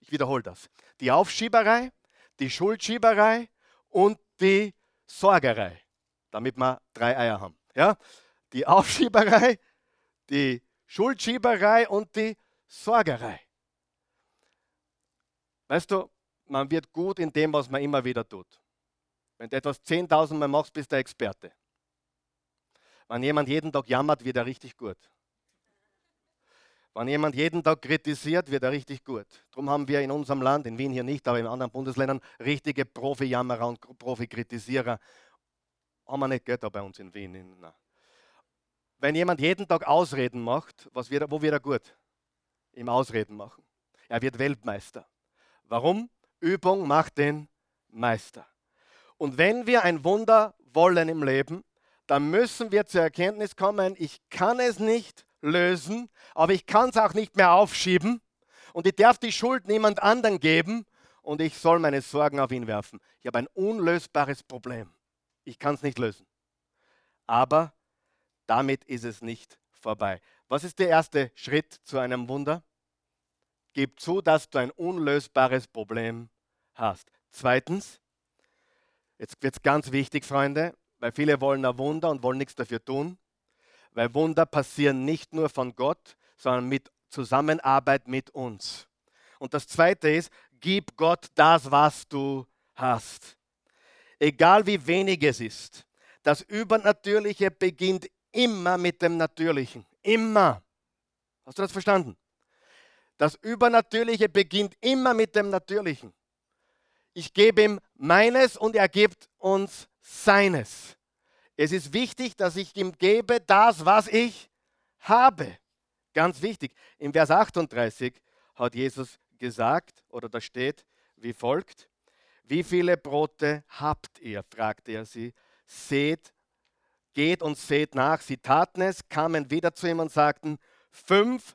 Ich wiederhole das. Die Aufschieberei, die Schuldschieberei und die Sorgerei, damit wir drei Eier haben. Ja? Die Aufschieberei, die Schuldschieberei und die Sorgerei. Weißt du, man wird gut in dem, was man immer wieder tut. Wenn du etwas 10.000 Mal machst, bist du der Experte. Wenn jemand jeden Tag jammert, wird er richtig gut. Wenn jemand jeden Tag kritisiert, wird er richtig gut. Darum haben wir in unserem Land, in Wien hier nicht, aber in anderen Bundesländern, richtige Profi-Jammerer und Profi-Kritisierer. Haben wir nicht, da bei uns in Wien. Wenn jemand jeden Tag Ausreden macht, was wird, wo wird er gut? Im Ausreden machen. Er wird Weltmeister. Warum? Übung macht den Meister. Und wenn wir ein Wunder wollen im Leben, dann müssen wir zur Erkenntnis kommen, ich kann es nicht lösen, aber ich kann es auch nicht mehr aufschieben und ich darf die Schuld niemand anderen geben und ich soll meine Sorgen auf ihn werfen. Ich habe ein unlösbares Problem. Ich kann es nicht lösen. Aber damit ist es nicht vorbei. Was ist der erste Schritt zu einem Wunder? Gib zu, dass du ein unlösbares Problem hast. Zweitens, jetzt wird es ganz wichtig, Freunde, weil viele wollen ein Wunder und wollen nichts dafür tun, weil Wunder passieren nicht nur von Gott, sondern mit Zusammenarbeit mit uns. Und das Zweite ist, gib Gott das, was du hast. Egal wie wenig es ist, das Übernatürliche beginnt immer mit dem Natürlichen. Immer. Hast du das verstanden? Das Übernatürliche beginnt immer mit dem Natürlichen. Ich gebe ihm meines und er gibt uns seines. Es ist wichtig, dass ich ihm gebe das, was ich habe. Ganz wichtig. Im Vers 38 hat Jesus gesagt, oder da steht wie folgt, wie viele Brote habt ihr? fragte er sie. Seht, geht und seht nach. Sie taten es, kamen wieder zu ihm und sagten, fünf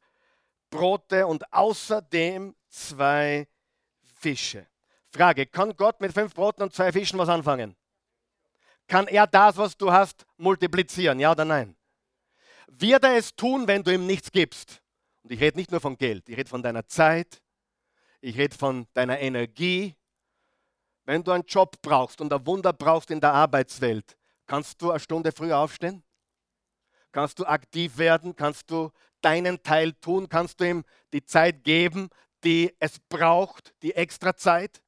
Brote und außerdem zwei Fische. Frage, kann Gott mit fünf Broten und zwei Fischen was anfangen? Kann er das, was du hast, multiplizieren? Ja oder nein? Wird er es tun, wenn du ihm nichts gibst? Und ich rede nicht nur von Geld, ich rede von deiner Zeit, ich rede von deiner Energie. Wenn du einen Job brauchst und ein Wunder brauchst in der Arbeitswelt, kannst du eine Stunde früher aufstehen? Kannst du aktiv werden? Kannst du deinen Teil tun? Kannst du ihm die Zeit geben, die es braucht, die extra Zeit?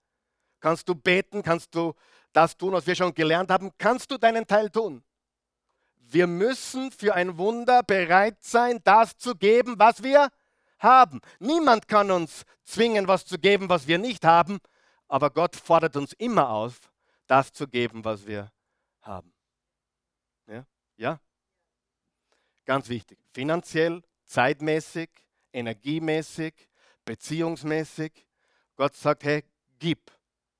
Kannst du beten? Kannst du das tun, was wir schon gelernt haben? Kannst du deinen Teil tun? Wir müssen für ein Wunder bereit sein, das zu geben, was wir haben. Niemand kann uns zwingen, was zu geben, was wir nicht haben, aber Gott fordert uns immer auf, das zu geben, was wir haben. Ja? Ganz wichtig. Finanziell, zeitmäßig, energiemäßig, beziehungsmäßig. Gott sagt, hey, gib.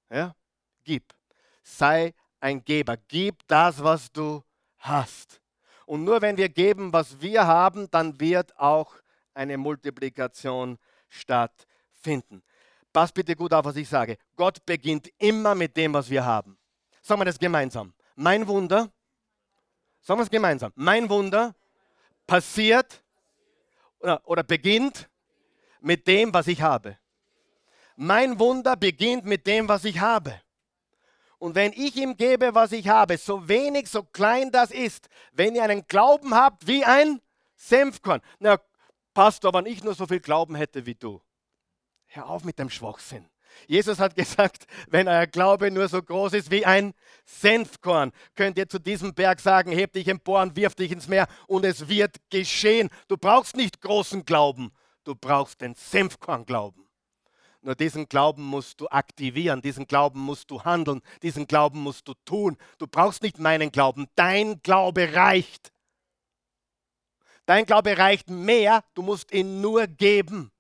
Ja? Gib. Sei ein Geber. Gib das, was du hast. Und nur wenn wir geben, was wir haben, dann wird auch eine Multiplikation stattfinden. Pass bitte gut auf, was ich sage. Gott beginnt immer mit dem, was wir haben. Sagen wir das gemeinsam. Mein Wunder, sagen wir es gemeinsam. Mein Wunder passiert oder, oder beginnt mit dem, was ich habe. Mein Wunder beginnt mit dem, was ich habe. Und wenn ich ihm gebe, was ich habe, so wenig, so klein das ist, wenn ihr einen Glauben habt wie ein Senfkorn. Na, Pastor, wenn ich nur so viel Glauben hätte wie du. Hör auf mit dem Schwachsinn. Jesus hat gesagt, wenn euer Glaube nur so groß ist wie ein Senfkorn, könnt ihr zu diesem Berg sagen, heb dich empor und wirf dich ins Meer und es wird geschehen. Du brauchst nicht großen Glauben, du brauchst den Senfkorn-Glauben. Nur diesen Glauben musst du aktivieren, diesen Glauben musst du handeln, diesen Glauben musst du tun. Du brauchst nicht meinen Glauben, dein Glaube reicht. Dein Glaube reicht mehr, du musst ihn nur geben.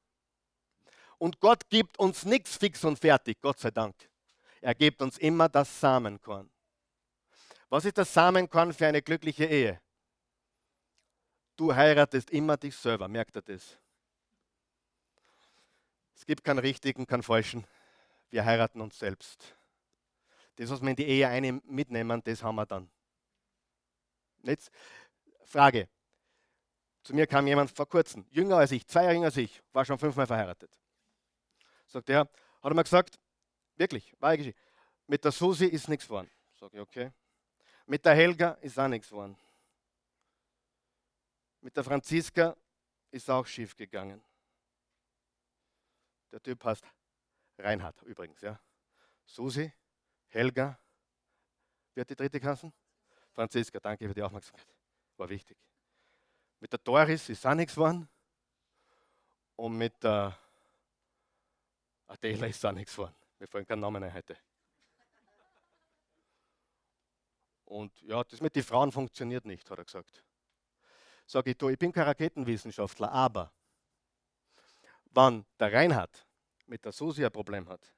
Und Gott gibt uns nichts fix und fertig, Gott sei Dank. Er gibt uns immer das Samenkorn. Was ist das Samenkorn für eine glückliche Ehe? Du heiratest immer dich selber, merkt ihr das? Es gibt keinen richtigen, keinen falschen. Wir heiraten uns selbst. Das, was wir in die Ehe eine mitnehmen, das haben wir dann. Jetzt Frage. Zu mir kam jemand vor kurzem, jünger als ich, zwei Jahre jünger als ich, war schon fünfmal verheiratet. Sagt er, hat er mir gesagt, wirklich, war Geschichte. Mit der Susi ist nichts geworden. Sag ich, okay. Mit der Helga ist auch nichts geworden. Mit der Franziska ist auch schief gegangen. Der Typ heißt Reinhard übrigens, ja. Susi, Helga, wer hat die dritte Kassen? Franziska, danke für die Aufmerksamkeit. War wichtig. Mit der Doris ist auch nichts geworden. Und mit der Adela ist auch nichts geworden. Mir fallen keinen Namen ein heute. Und ja, das mit den Frauen funktioniert nicht, hat er gesagt. Sag ich, du, ich bin kein Raketenwissenschaftler, aber wenn der Reinhard mit der Susi ein Problem hat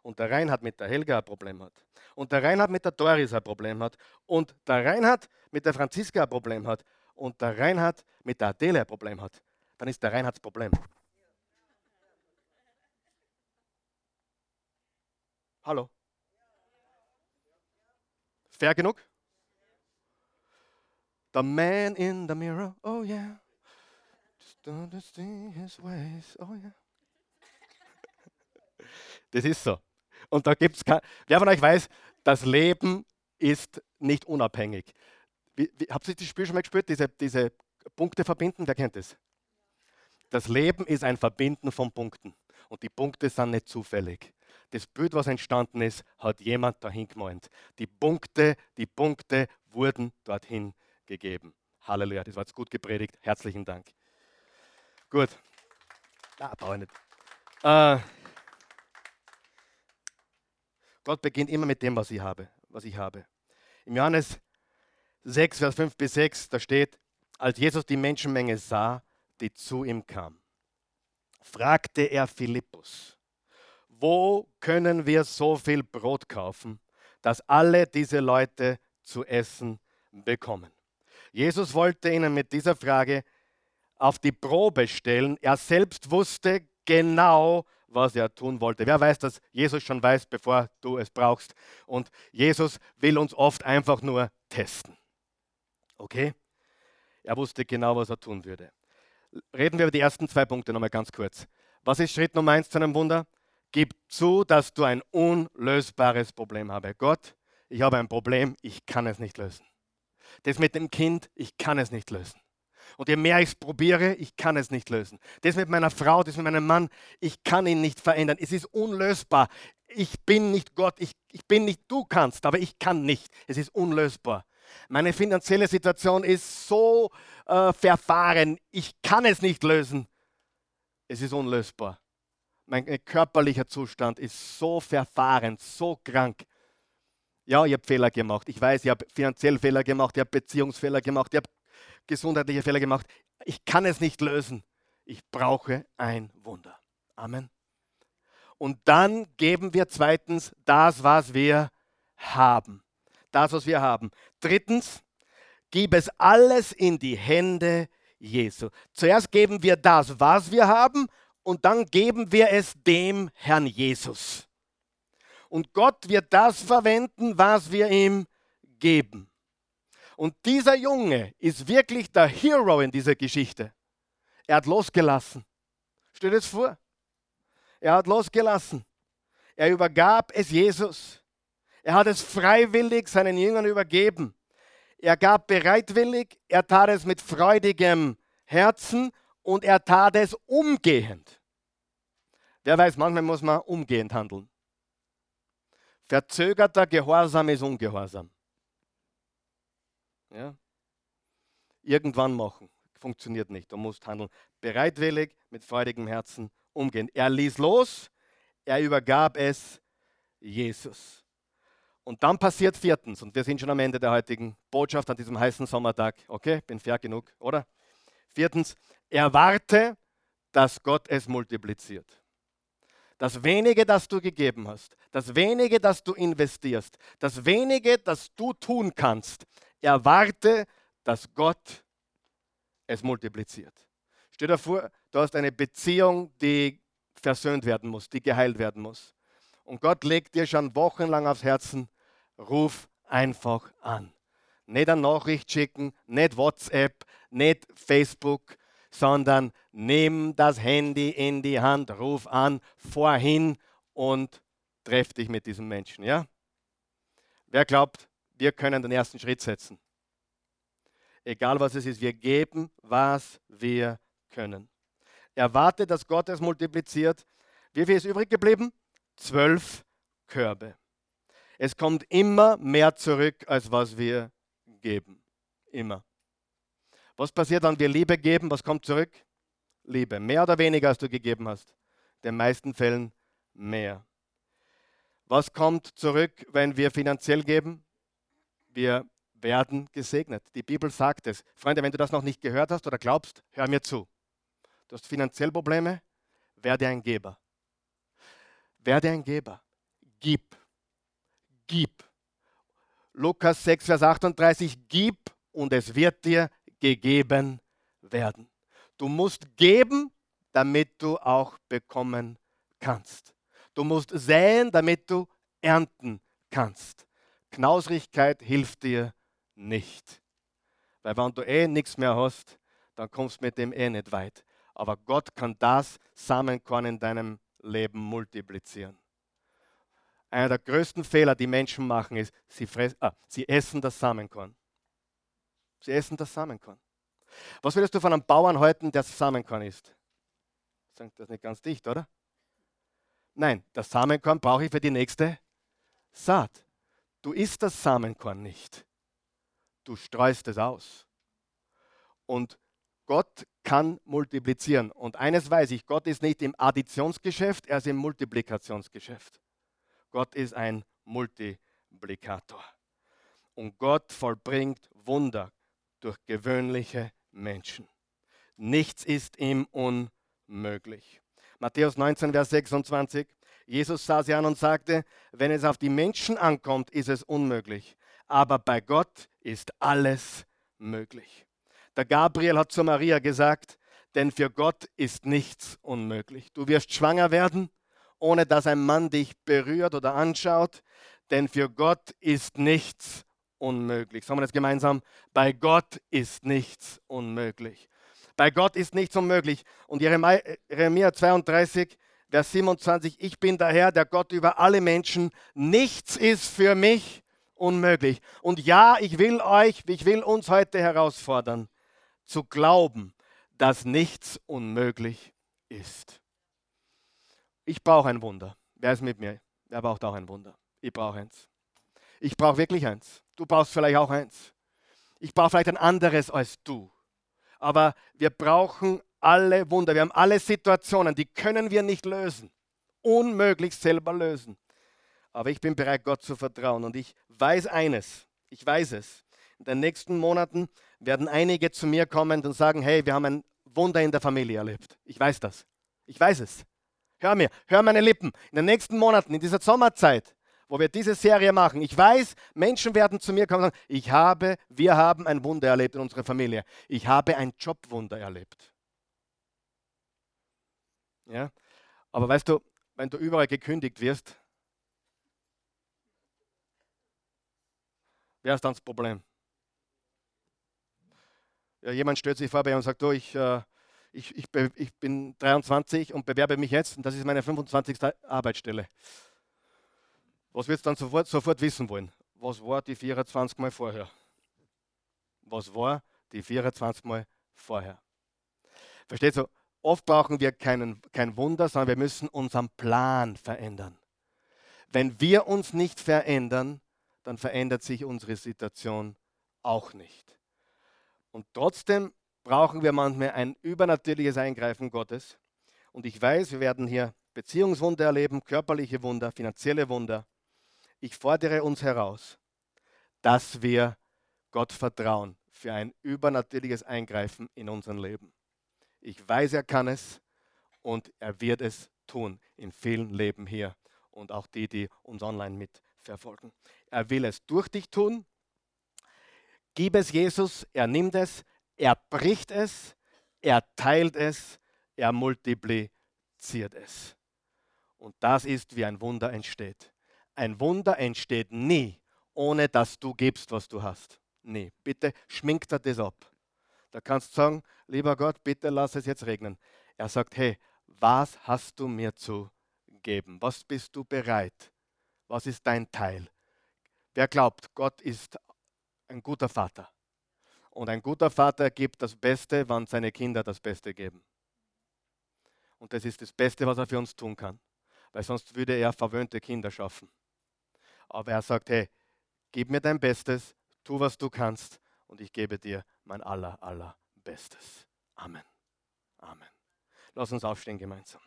und der Reinhard mit der Helga ein Problem hat und der Reinhard mit der Doris ein Problem hat und der Reinhard mit der Franziska ein Problem hat und der Reinhard mit der Adele ein Problem hat, dann ist der Reinhards Problem. Hallo? Fair genug? The man in the mirror, oh yeah. Just see his ways, oh yeah. Das ist so. Und da gibt es wer von euch weiß, das Leben ist nicht unabhängig. Wie, wie, habt ihr das Spiel schon mal gespürt, diese, diese Punkte verbinden? Wer kennt das? Das Leben ist ein Verbinden von Punkten. Und die Punkte sind nicht zufällig. Das Bild, was entstanden ist, hat jemand dahin gemeint. Die Punkte, die Punkte wurden dorthin gegeben. Halleluja, das war jetzt gut gepredigt. Herzlichen Dank. Gut. Ah, brauche ich nicht. Äh, Gott beginnt immer mit dem, was ich habe. Was ich habe. Im Johannes 6, Vers 5 bis 6, da steht, als Jesus die Menschenmenge sah, die zu ihm kam, fragte er Philippus, wo können wir so viel Brot kaufen, dass alle diese Leute zu essen bekommen? Jesus wollte ihnen mit dieser Frage auf die Probe stellen. Er selbst wusste genau, was er tun wollte. Wer weiß, dass Jesus schon weiß, bevor du es brauchst. Und Jesus will uns oft einfach nur testen. Okay? Er wusste genau, was er tun würde. Reden wir über die ersten zwei Punkte nochmal ganz kurz. Was ist Schritt Nummer eins zu einem Wunder? Gib zu, dass du ein unlösbares Problem habe. Gott, ich habe ein Problem, ich kann es nicht lösen. Das mit dem Kind, ich kann es nicht lösen. Und je mehr ich es probiere, ich kann es nicht lösen. Das mit meiner Frau, das mit meinem Mann, ich kann ihn nicht verändern. Es ist unlösbar. Ich bin nicht Gott, ich, ich bin nicht, du kannst, aber ich kann nicht. Es ist unlösbar. Meine finanzielle Situation ist so äh, verfahren, ich kann es nicht lösen. Es ist unlösbar. Mein äh, körperlicher Zustand ist so verfahren, so krank. Ja, ich habe Fehler gemacht. Ich weiß, ich habe finanziell Fehler gemacht, ich habe Beziehungsfehler gemacht, ich habe gesundheitliche Fehler gemacht. Ich kann es nicht lösen. Ich brauche ein Wunder. Amen. Und dann geben wir zweitens das, was wir haben. Das, was wir haben. Drittens, gib es alles in die Hände Jesu. Zuerst geben wir das, was wir haben, und dann geben wir es dem Herrn Jesus. Und Gott wird das verwenden, was wir ihm geben. Und dieser Junge ist wirklich der Hero in dieser Geschichte. Er hat losgelassen. Stell es vor. Er hat losgelassen. Er übergab es Jesus. Er hat es freiwillig seinen Jüngern übergeben. Er gab bereitwillig, er tat es mit freudigem Herzen und er tat es umgehend. Wer weiß, manchmal muss man umgehend handeln. Verzögerter Gehorsam ist Ungehorsam. Ja? Irgendwann machen. Funktioniert nicht. Du musst handeln. Bereitwillig, mit freudigem Herzen umgehen. Er ließ los, er übergab es Jesus. Und dann passiert viertens, und wir sind schon am Ende der heutigen Botschaft an diesem heißen Sommertag. Okay, bin fair genug, oder? Viertens, erwarte, dass Gott es multipliziert. Das wenige, das du gegeben hast, das wenige, das du investierst, das wenige, das du tun kannst, erwarte, dass Gott es multipliziert. Stell dir vor, du hast eine Beziehung, die versöhnt werden muss, die geheilt werden muss. Und Gott legt dir schon wochenlang aufs Herzen, ruf einfach an. Nicht eine Nachricht schicken, nicht WhatsApp, nicht Facebook, sondern nimm das Handy in die Hand, ruf an, vorhin und treff dich mit diesem Menschen. Ja? Wer glaubt, wir können den ersten Schritt setzen. Egal was es ist, wir geben, was wir können. Erwarte, dass Gott es multipliziert. Wie viel ist übrig geblieben? Zwölf Körbe. Es kommt immer mehr zurück, als was wir geben. Immer. Was passiert, wenn wir Liebe geben? Was kommt zurück? Liebe. Mehr oder weniger, als du gegeben hast? In den meisten Fällen mehr. Was kommt zurück, wenn wir finanziell geben? wir werden gesegnet. Die Bibel sagt es. Freunde, wenn du das noch nicht gehört hast oder glaubst, hör mir zu. Du hast finanziell Probleme, werde ein Geber. Werde ein Geber. Gib. Gib. Lukas 6, Vers 38, gib und es wird dir gegeben werden. Du musst geben, damit du auch bekommen kannst. Du musst säen, damit du ernten kannst. Knausrigkeit hilft dir nicht. Weil wenn du eh nichts mehr hast, dann kommst du mit dem eh nicht weit. Aber Gott kann das Samenkorn in deinem Leben multiplizieren. Einer der größten Fehler, die Menschen machen, ist, sie, fress, ah, sie essen das Samenkorn. Sie essen das Samenkorn. Was würdest du von einem Bauern halten, der Samenkorn isst? Sagt das nicht ganz dicht, oder? Nein, das Samenkorn brauche ich für die nächste Saat. Du isst das Samenkorn nicht. Du streust es aus. Und Gott kann multiplizieren. Und eines weiß ich, Gott ist nicht im Additionsgeschäft, er ist im Multiplikationsgeschäft. Gott ist ein Multiplikator. Und Gott vollbringt Wunder durch gewöhnliche Menschen. Nichts ist ihm unmöglich. Matthäus 19, Vers 26. Jesus sah sie an und sagte, wenn es auf die Menschen ankommt, ist es unmöglich. Aber bei Gott ist alles möglich. Der Gabriel hat zu Maria gesagt, denn für Gott ist nichts unmöglich. Du wirst schwanger werden, ohne dass ein Mann dich berührt oder anschaut, denn für Gott ist nichts unmöglich. Sagen wir das gemeinsam, bei Gott ist nichts unmöglich. Bei Gott ist nichts unmöglich. Und Jeremia 32, Vers 27, ich bin der Herr, der Gott über alle Menschen. Nichts ist für mich unmöglich. Und ja, ich will euch, ich will uns heute herausfordern, zu glauben, dass nichts unmöglich ist. Ich brauche ein Wunder. Wer ist mit mir? Wer braucht auch ein Wunder? Ich brauche eins. Ich brauche wirklich eins. Du brauchst vielleicht auch eins. Ich brauche vielleicht ein anderes als du. Aber wir brauchen alle Wunder. Wir haben alle Situationen, die können wir nicht lösen. Unmöglich selber lösen. Aber ich bin bereit, Gott zu vertrauen. Und ich weiß eines. Ich weiß es. In den nächsten Monaten werden einige zu mir kommen und sagen, hey, wir haben ein Wunder in der Familie erlebt. Ich weiß das. Ich weiß es. Hör mir, hör meine Lippen. In den nächsten Monaten, in dieser Sommerzeit, wo wir diese Serie machen, ich weiß, Menschen werden zu mir kommen und sagen, ich habe, wir haben ein Wunder erlebt in unserer Familie. Ich habe ein Jobwunder erlebt. Ja? Aber weißt du, wenn du überall gekündigt wirst, wer ist dann das Problem? Ja, jemand stellt sich vor bei und sagt, oh, ich, äh, ich, ich, ich, bin 23 und bewerbe mich jetzt und das ist meine 25. Arbeitsstelle. Was wirst du dann sofort, sofort wissen wollen? Was war die 24 Mal vorher? Was war die 24 Mal vorher? Versteht du? Oft brauchen wir keinen, kein Wunder, sondern wir müssen unseren Plan verändern. Wenn wir uns nicht verändern, dann verändert sich unsere Situation auch nicht. Und trotzdem brauchen wir manchmal ein übernatürliches Eingreifen Gottes. Und ich weiß, wir werden hier Beziehungswunder erleben, körperliche Wunder, finanzielle Wunder. Ich fordere uns heraus, dass wir Gott vertrauen für ein übernatürliches Eingreifen in unserem Leben. Ich weiß, er kann es und er wird es tun in vielen Leben hier und auch die, die uns online mitverfolgen. Er will es durch dich tun Gib es Jesus, er nimmt es, er bricht es, er teilt es, er multipliziert es. Und das ist, wie ein Wunder entsteht. Ein Wunder entsteht nie, ohne dass du gibst, was du hast. Nee, bitte schmink dir das ab. Da kannst du sagen, lieber Gott, bitte lass es jetzt regnen. Er sagt, hey, was hast du mir zu geben? Was bist du bereit? Was ist dein Teil? Wer glaubt, Gott ist ein guter Vater. Und ein guter Vater gibt das Beste, wann seine Kinder das Beste geben. Und das ist das Beste, was er für uns tun kann. Weil sonst würde er verwöhnte Kinder schaffen. Aber er sagt, hey, gib mir dein Bestes, tu, was du kannst und ich gebe dir mein aller, aller Bestes. Amen. Amen. Lass uns aufstehen gemeinsam.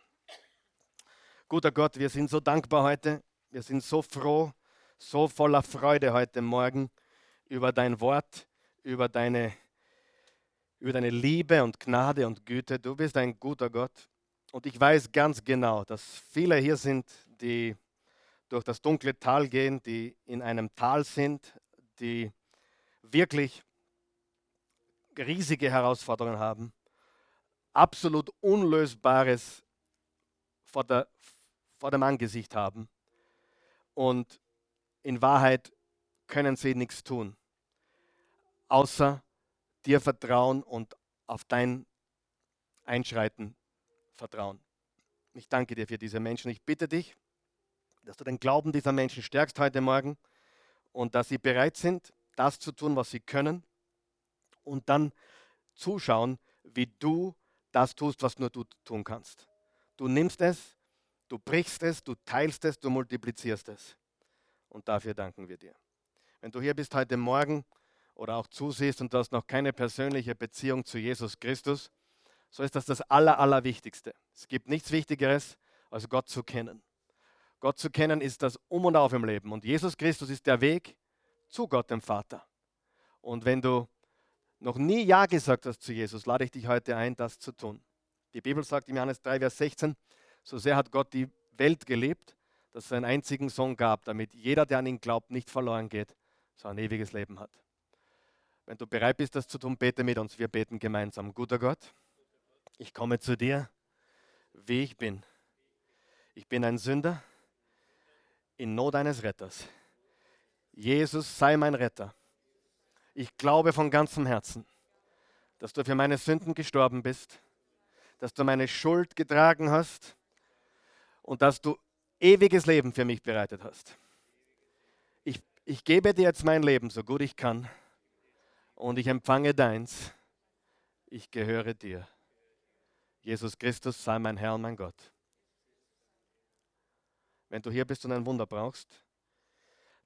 Guter Gott, wir sind so dankbar heute. Wir sind so froh, so voller Freude heute Morgen über dein Wort, über deine, über deine Liebe und Gnade und Güte. Du bist ein guter Gott. Und ich weiß ganz genau, dass viele hier sind, die durch das dunkle Tal gehen, die in einem Tal sind, die wirklich riesige Herausforderungen haben, absolut Unlösbares vor, der, vor dem Angesicht haben. Und in Wahrheit können sie nichts tun, außer dir vertrauen und auf dein Einschreiten vertrauen. Ich danke dir für diese Menschen. Ich bitte dich, dass du den Glauben dieser Menschen stärkst heute Morgen und dass sie bereit sind, das zu tun, was sie können und dann zuschauen, wie du das tust, was nur du tun kannst. Du nimmst es, du brichst es, du teilst es, du multiplizierst es. Und dafür danken wir dir. Wenn du hier bist heute Morgen oder auch zusiehst und du hast noch keine persönliche Beziehung zu Jesus Christus, so ist das das Aller, Allerwichtigste. Es gibt nichts Wichtigeres, als Gott zu kennen. Gott zu kennen ist das Um und Auf im Leben. Und Jesus Christus ist der Weg zu Gott, dem Vater. Und wenn du noch nie Ja gesagt hast zu Jesus, lade ich dich heute ein, das zu tun. Die Bibel sagt im Johannes 3, Vers 16, so sehr hat Gott die Welt gelebt, dass es einen einzigen Sohn gab, damit jeder, der an ihn glaubt, nicht verloren geht, sondern ein ewiges Leben hat. Wenn du bereit bist, das zu tun, bete mit uns. Wir beten gemeinsam. Guter Gott, ich komme zu dir, wie ich bin. Ich bin ein Sünder in Not eines Retters. Jesus sei mein Retter. Ich glaube von ganzem Herzen, dass du für meine Sünden gestorben bist, dass du meine Schuld getragen hast und dass du ewiges Leben für mich bereitet hast. Ich, ich gebe dir jetzt mein Leben, so gut ich kann, und ich empfange deins. Ich gehöre dir. Jesus Christus sei mein Herr und mein Gott. Wenn du hier bist und ein Wunder brauchst,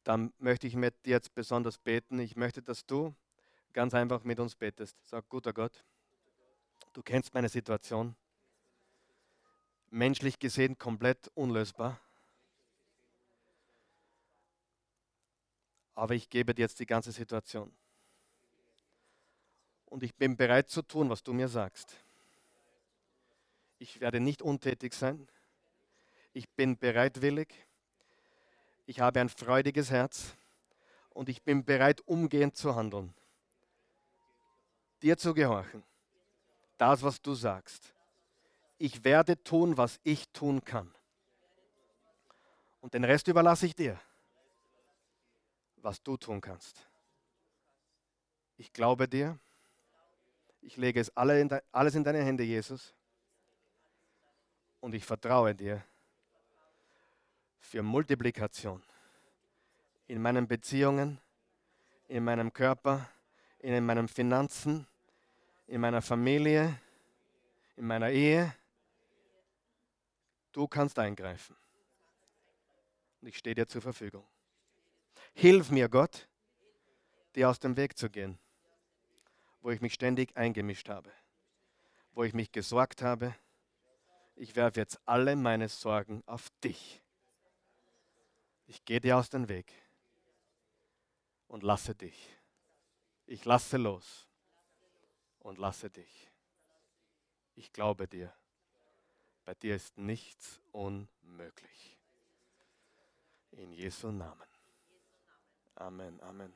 dann möchte ich mit dir jetzt besonders beten. Ich möchte, dass du ganz einfach mit uns betest. Sag, guter Gott, du kennst meine Situation. Menschlich gesehen komplett unlösbar. Aber ich gebe dir jetzt die ganze Situation. Und ich bin bereit zu tun, was du mir sagst. Ich werde nicht untätig sein. Ich bin bereitwillig ich habe ein freudiges Herz und ich bin bereit, umgehend zu handeln. Dir zu gehorchen. Das, was du sagst. Ich werde tun, was ich tun kann. Und den Rest überlasse ich dir, was du tun kannst. Ich glaube dir. Ich lege es alles in deine Hände, Jesus. Und ich vertraue dir für Multiplikation in meinen Beziehungen, in meinem Körper, in meinen Finanzen, in meiner Familie, in meiner Ehe. Du kannst eingreifen. Und ich stehe dir zur Verfügung. Hilf mir, Gott, dir aus dem Weg zu gehen, wo ich mich ständig eingemischt habe, wo ich mich gesorgt habe. Ich werfe jetzt alle meine Sorgen auf dich. Ich gehe dir aus dem Weg und lasse dich. Ich lasse los und lasse dich. Ich glaube dir. Bei dir ist nichts unmöglich. In Jesu Namen. Amen, Amen.